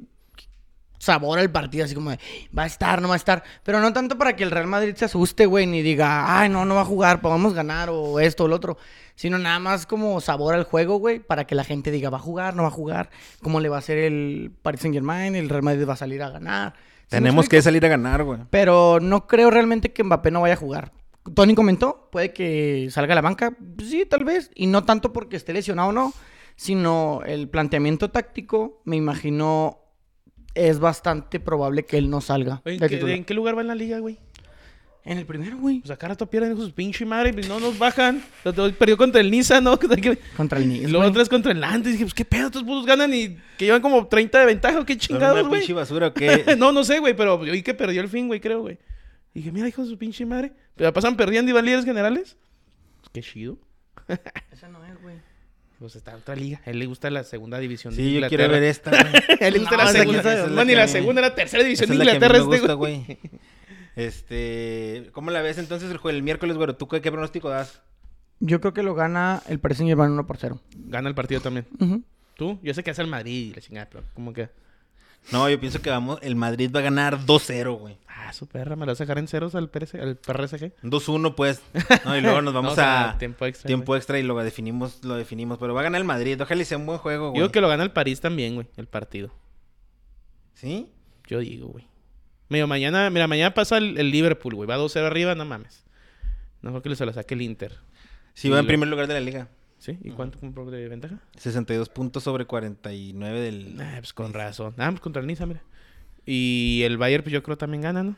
sabor al partido, así como de, va a estar, no va a estar. Pero no tanto para que el Real Madrid se asuste, güey, ni diga, ay, no, no va a jugar, podemos ganar, o esto o lo otro. Sino nada más como sabor al juego, güey, para que la gente diga, va a jugar, no va a jugar, cómo le va a hacer el Paris Saint Germain, el Real Madrid va a salir a ganar. ¿Sí me Tenemos que salir a ganar, güey. Pero no creo realmente que Mbappé no vaya a jugar. Tony comentó, puede que salga a la banca, sí, tal vez, y no tanto porque esté lesionado o no, sino el planteamiento táctico, me imagino, es bastante probable que él no salga. Oye, ¿en de qué, titular. ¿En qué lugar va en la liga, güey? En el primero, güey, Pues acá rato pierden sus pinche madre, pues no nos bajan. Perdió contra el Niza, ¿no? Contra el Nice. luego vez contra el Nantes. Dije, pues qué pedo, estos putos ganan y que llevan como 30 de ventaja, ¿o qué ¿Son chingados, una güey? pinche basura o qué? no, no sé, güey, pero yo vi que perdió el fin, güey, creo, güey. Y dije, mira, hijo de su pinche madre. Pero pasan perdiendo y van líderes generales. Qué chido. Esa no. Pues está en otra liga. A él le gusta la segunda división de Sí, yo Inglaterra. quiero ver esta, güey. A él le gusta No, la esa segunda. esa es la no, ni que la mí- segunda, la tercera división Esa de es la que a mí Inglaterra me este, gusta, güey. güey. Este, ¿cómo la ves entonces el, el miércoles, güey? ¿Tú qué, qué pronóstico das? Yo creo que lo gana el Paris Saint Germain 1 por 0. Gana el partido también. Ujú. ¿Tú? Yo sé que hace el Madrid y la chingada, pero como que... No, yo pienso que vamos, el Madrid va a ganar 2-0, güey. Ah, su perra, me lo vas a dejar en ceros al, PRS, al PSG. 2-1, pues. No, y luego nos vamos o sea, a tiempo extra, tiempo güey. extra y lo definimos, lo definimos. Pero va a ganar el Madrid. Ojalá y sea un buen juego, Yo güey. digo que lo gana el París también, güey, el partido. ¿Sí? Yo digo, güey. Mira, mañana, mira, mañana pasa el, el Liverpool, güey. Va 2-0 arriba, no mames. No creo que se lo saque el Inter. Sí, va en lo- primer lugar de la liga. ¿Sí? ¿Y cuánto compró de ventaja? 62 puntos sobre 49 del... Ah, pues con razón. Ah, pues contra el Niza, mira. Y el Bayern, pues yo creo también gana, ¿no?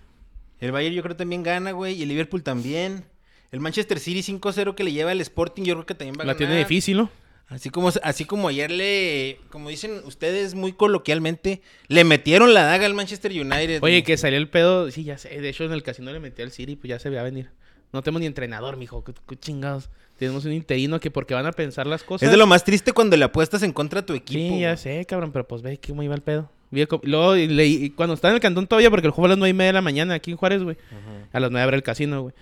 El Bayern yo creo también gana, güey. Y el Liverpool también. El Manchester City 5-0 que le lleva el Sporting, yo creo que también va a La ganar. tiene difícil, ¿no? Así como, así como ayer le, como dicen ustedes muy coloquialmente, le metieron la daga al Manchester United. Oye, güey. que salió el pedo. Sí, ya sé. De hecho, en el casino le metí al City, pues ya se veía venir. No tenemos ni entrenador, mijo. ¿Qué, qué chingados? Tenemos un interino que porque van a pensar las cosas. Es de lo más triste cuando le apuestas en contra a tu equipo. Sí, ya güey. sé, cabrón, pero pues ve cómo iba el pedo. Luego, y leí- cuando estaba en el cantón todavía, porque el juego a las nueve y media de la mañana aquí en Juárez, güey. A las nueve abre el casino, güey.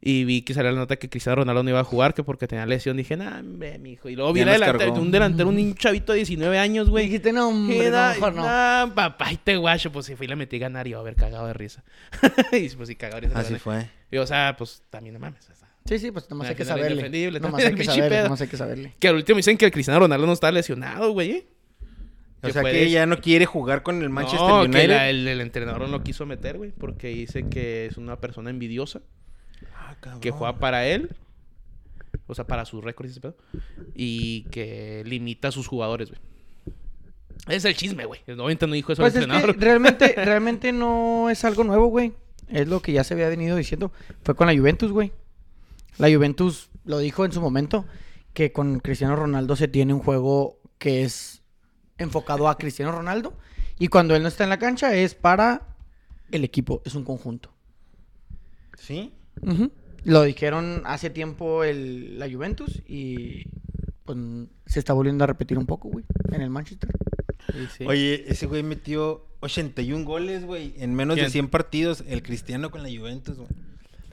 Y vi que salía la nota que Cristiano Ronaldo no iba a jugar, que porque tenía lesión. Dije, nah, ve, mijo. Y luego vi la cargó. un delantero, un chavito de 19 años, güey. Dijiste, no, hombre, ¿Qué no, da? mejor no. Nah, papá, y te guacho. Pues si fui y le metí a ganar y iba a haber cagado de risa. y pues sí, cagado de risa. Así fue. Y, o sea, pues también no mames. O Sí, sí, pues nomás hay que saberle. indefendible, Nomás hay el que saberle, nomás hay que saberle. Que al último dicen que el Cristiano Ronaldo no está lesionado, güey. O Que sea que ya no quiere jugar con el Manchester no, United. que la- el, el entrenador no lo quiso meter, güey, porque dice que es una persona envidiosa, Ah, cabrón. que juega para él, o sea, para sus récords y ese pedo, y que limita a sus jugadores, güey. Ese es el chisme, güey. Obviamente no dijo eso Pues el es que entrenador. realmente, realmente no es algo nuevo, güey. Es lo que ya se había venido diciendo. Fue con la Juventus, güey. La Juventus lo dijo en su momento que con Cristiano Ronaldo se tiene un juego que es enfocado a Cristiano Ronaldo y cuando él no está en la cancha es para el equipo, es un conjunto. ¿Sí? Lo dijeron hace tiempo el, la Juventus y pues se está volviendo a repetir un poco, güey, en el Manchester. Sí, sí. Oye, ese güey metió 81 goles, güey, en menos de ¿Quién? 100 partidos. El Cristiano con la Juventus, güey.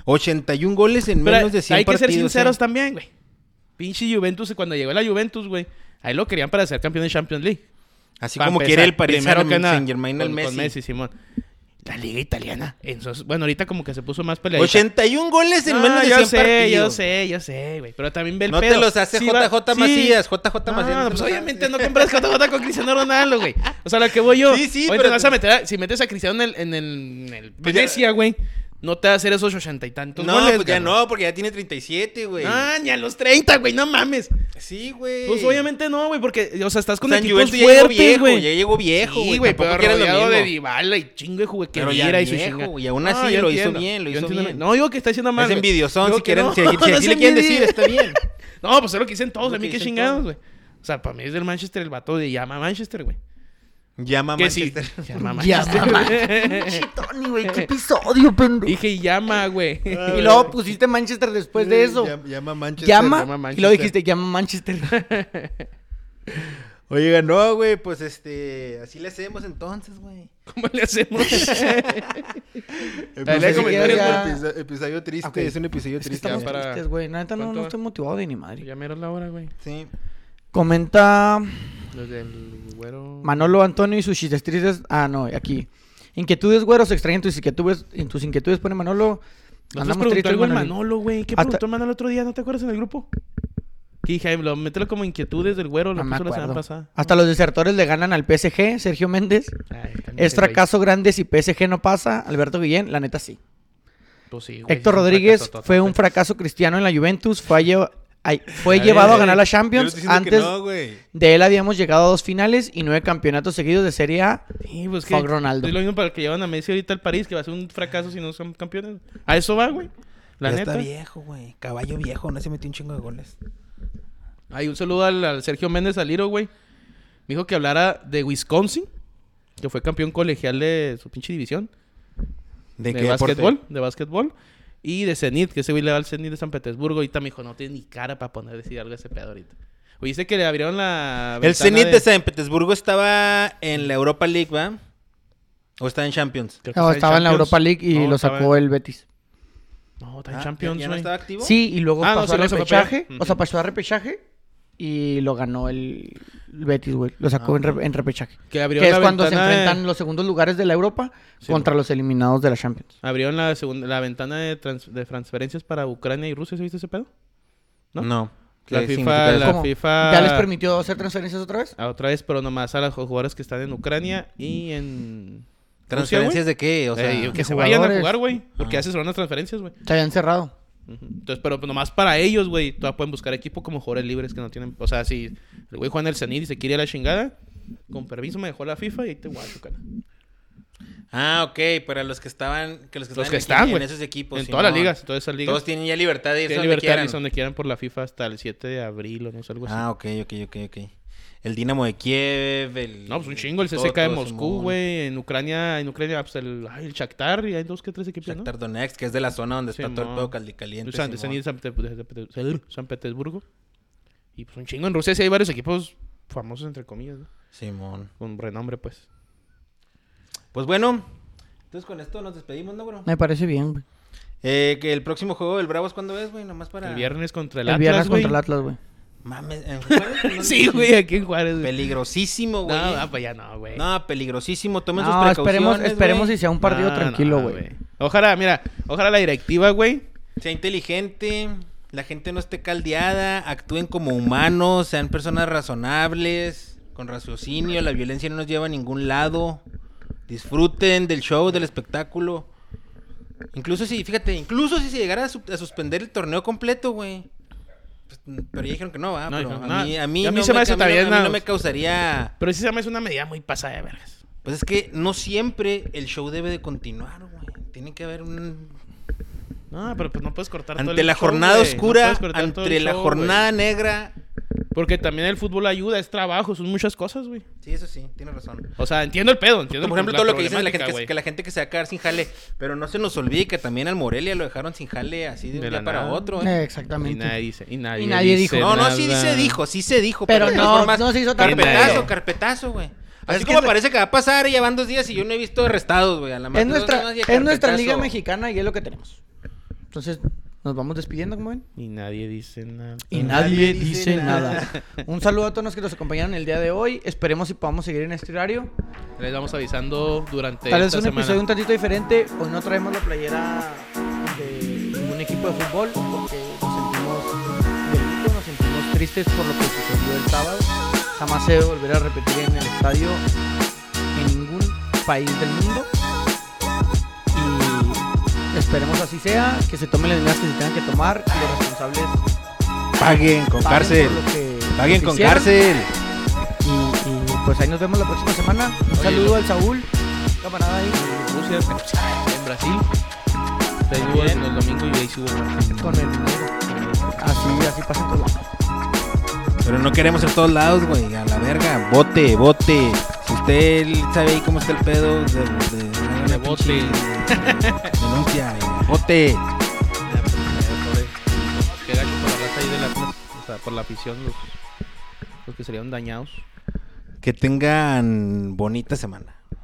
81 goles en Pero menos de 100 hay que partidos. ser sinceros ¿eh? también, güey. Pinche Juventus, cuando llegó la Juventus, güey, ahí lo querían para ser campeón de Champions League. Así como empezar, quiere el Paris primero que nada, Saint Germain al con- Messi. Con Messi, Simón. La liga italiana. Entonces, bueno, ahorita como que se puso más peleadita. 81 goles en No, menos de 100 yo sé, partidos. yo sé, yo sé, güey. Pero también ve el No pedo. te los hace Sí va- JJ sí. Macías, JJ No, Macías. no, pues obviamente no compras JJ con Cristiano Ronaldo, güey. O sea, lo que voy yo. Sí, sí, pero- te vas a meter a- si metes a Cristiano en el, en el, en el Pues Venecia, güey, no te va a hacer esos ochenta y tantos No, goles, pues ya cabrón. no, porque ya tiene 37, güey. Ah, ni a los 30, güey, no mames. Sí, güey. Pues obviamente no, güey, porque, o sea, estás con O sea, equipos Juventus fuertes, viejo, güey. ya llegó viejo, Sí, güey. güey, Tampoco pero rodeado de. Dybala y chingo de jugue que Pero ya Viera y su viejo, güey, aún así yo lo hizo bien, lo hizo bien. No digo que está haciendo mal, Es güey. envidiosón, si quieren, no, si, no así le quieren decir, está bien. No, pues es lo que dicen todos, a mí qué chingados, güey. O sea, para mí es del Manchester el vato de llama a Manchester, güey. Llama sí. Manchester. Llama Manchester. mamá. Pinche Tony, güey, qué episodio, pendejo. Dije llama, güey. Y luego pusiste Manchester después de eso. Llama, llama Manchester. Llama, llama y Manchester. luego dijiste llama Manchester. Oye, ganó, güey, pues este, así le hacemos entonces, güey. ¿Cómo le hacemos? Episodio, ya- episodio- episodio triste, es un episodio Es que triste. estamos para- tristes, güey. Neta, no, ¿Cuánto no estoy motivado de ni madre. ya mero la hora, güey. Sí. Comenta Los del güero. Manolo Antonio y sus chistes tristes. Ah, no, aquí. Inquietudes, güeros, extrañan tus inquietudes. En tus inquietudes pone Manolo. Nosotros Andamos preguntó tristes, algo el. Manolo, güey. ¿Qué Hasta- preguntó el Manolo el otro día? ¿No te acuerdas en el grupo? Que dije, "Ay, lo, mételo como inquietudes del güero. Lo No me puso la semana pasada. Hasta los desertores le ganan al PSG, Sergio Méndez. Ay, también Es fracaso grande si PSG no pasa. Alberto Guillén, la neta sí. Pues sí, güey, Héctor Rodríguez fracaso fue un totote. fracaso cristiano en la Juventus. Fue, ay, fue A ver, llevado a ganar la Champions. estoy diciendo que Antes no, de él habíamos llegado a dos finales y nueve campeonatos seguidos de Serie A. Sí, pues que Ronaldo. Es lo mismo para el que llevan a Messi ahorita al París, que va a ser un fracaso si no son campeones. A eso va, güey. La ya neta. está viejo, güey. Caballo viejo, no se metió un chingo de goles. Hay un saludo al, al Sergio Méndez Aliro, güey. Me dijo que hablara de Wisconsin, que fue campeón colegial de su pinche división. ¿De, De, qué deporte? básquetbol, de básquetbol. Y de Zenit, que ese güey le va al Zenit de San Petersburgo. Ahorita me dijo, no tiene ni cara para poner decir algo de ese pedo ahorita. Oíste que le abrieron la. El Zenit de San Petersburgo estaba en la Europa League, ¿va? ¿O está en Champions? creo que No, estaba en la. Europa League y No, lo sacó en- el Betis. No, está en Ah, Champions, ¿Ya, ya no estaba activo? Sí, y luego Ah, no, pasó para allá. repechaje. O sea, pasó a repechaje y lo ganó el, el Betis, güey. Lo sacó Ah, en, re- ok. en repechaje. Que abrió Que es cuando se de- enfrentan los segundos lugares de la Europa Sí, contra los eliminados de la Champions. Abrieron la, segunda, la ventana de, trans- de transferencias para Ucrania y Rusia, ¿se viste ese pedo? ¿No? No. La ¿Qué FIFA, la ¿Cómo? FIFA... ¿Ya les permitió hacer transferencias otra vez? a otra vez, pero nomás a los jugadores que están en Ucrania y en... ¿Transferencias de qué? O O sea, que de se vayan a jugar, güey. Porque Ah. haces unas transferencias, güey. Se habían cerrado. Entonces, pero pues, nomás para ellos, güey, todavía pueden buscar equipo como jugadores libres que no tienen... O sea, si el güey juega en el Zenit y se quiere ir a la chingada, con permiso me dejó la FIFA y ahí te guacho, cara. Ah, ok, para los que estaban, que los que, Los estaban que en están, esos equipos. en todas las ligas, todas esas ligas. Todos tienen ya libertad de irse Tienen donde libertad de quieran. irse donde quieran por la FIFA hasta el 7 de abril o no sé, algo así. Ah, ok, ok, ok, ok. El Dinamo de Kiev, el... No, pues un chingo, el todo, CSKA de todo, Moscú, güey. En Ucrania, en Ucrania, pues el, ay, el Shakhtar y hay dos que tres equipos, ¿no? Shakhtar Donetsk, que es de la zona donde está todo el Simón. pedo caldi- caliente. San, Petersburgo. Y pues un chingo. En Rusia sí hay varios equipos famosos, entre comillas, ¿no? Simón. Con renombre, pues. Pues bueno, entonces con esto nos despedimos, ¿no, bro? Me parece bien, güey. Eh, que el próximo juego del Bravos, ¿cuándo es, güey? Nomás para... El viernes contra el, El, Atlas, viernes güey. contra el Atlas, güey. Mames, ¿en Juárez? ¿No? Sí, güey, aquí en Juárez, güey. Peligrosísimo, No, güey. ah, pues ya no, güey. No, peligrosísimo. Tomen sus No, precauciones, esperemos, esperemos güey. si sea un partido No, tranquilo, no, güey. Ojalá, mira, ojalá la directiva, güey. Sea inteligente, la gente no esté caldeada, actúen como humanos, sean personas razonables, con raciocinio, la violencia no nos lleva a ningún lado. Disfruten del show, del espectáculo. Incluso si, fíjate, incluso si se llegara a, a suspender el torneo completo, güey. Pues, pero ya dijeron que no. No, pero dijeron, a no. mí, a mí, Y a mí no se me me, hace no- también no me causaría. Pero sí se me hace una medida muy pasada de vergas. Pues es que no siempre el show debe de continuar, güey. Tiene que haber un No, pero pues no puedes cortar todo ante el la show, jornada oscura, todo el ante la show, jornada negra. Porque también el fútbol ayuda, es trabajo, son muchas cosas, güey. Sí, eso sí, tienes razón. O sea, entiendo el pedo, entiendo Por ejemplo, todo lo que dices de la gente, que, que la gente que se va a quedar sin jale. Pero no se nos olvide que también al Morelia lo dejaron sin jale así de un De día para nada. otro. Eh, ¿eh? Y exactamente. nadie dice, y nadie, Y nadie dice dijo. No, no, sí se dijo, sí se dijo. Pero de no, formas, no se hizo tan Carpetazo, carpetazo, güey. Así Así que como es- parece que va a pasar, ya van dos días y yo no he visto arrestados, güey. A la Es madre, nuestra, y es nuestra liga mexicana y es lo que tenemos. Entonces, nos vamos despidiendo, como ven. Y nadie dice nada. Y nadie nadie dice dice nada. nada. Un saludo a todos los que nos acompañaron el día de hoy. Esperemos si podamos seguir en este horario. Les vamos avisando durante Tal vez esta un semana. episodio un tantito diferente. Hoy no traemos la playera de ningún equipo de fútbol porque nos sentimos nos sentimos tristes por lo que sucedió el sábado. Jamás se debe volver a repetir en el estadio en ningún país del mundo. Esperemos así sea, que se tomen las medidas que se tengan que tomar y los responsables Paguen con paguen cárcel. Paguen con hicieron. cárcel. Y, y, pues ahí nos vemos la próxima semana. Un Oye, saludo lo- al Saúl, camarada ahí, Rusia, en Brasil. En el domingo y ahí subo. con el dinero. Así, así pasa en todo. Pero no queremos en todos lados, güey. A la verga. Bote, bote. Si usted sabe ahí cómo está el pedo, de, de, haga una bote. pinche Denuncia. y Bote. Qué gacho por la raza ahí del Atlas. O sea, por la afición, los, los que serían dañados. Que tengan bonita semana.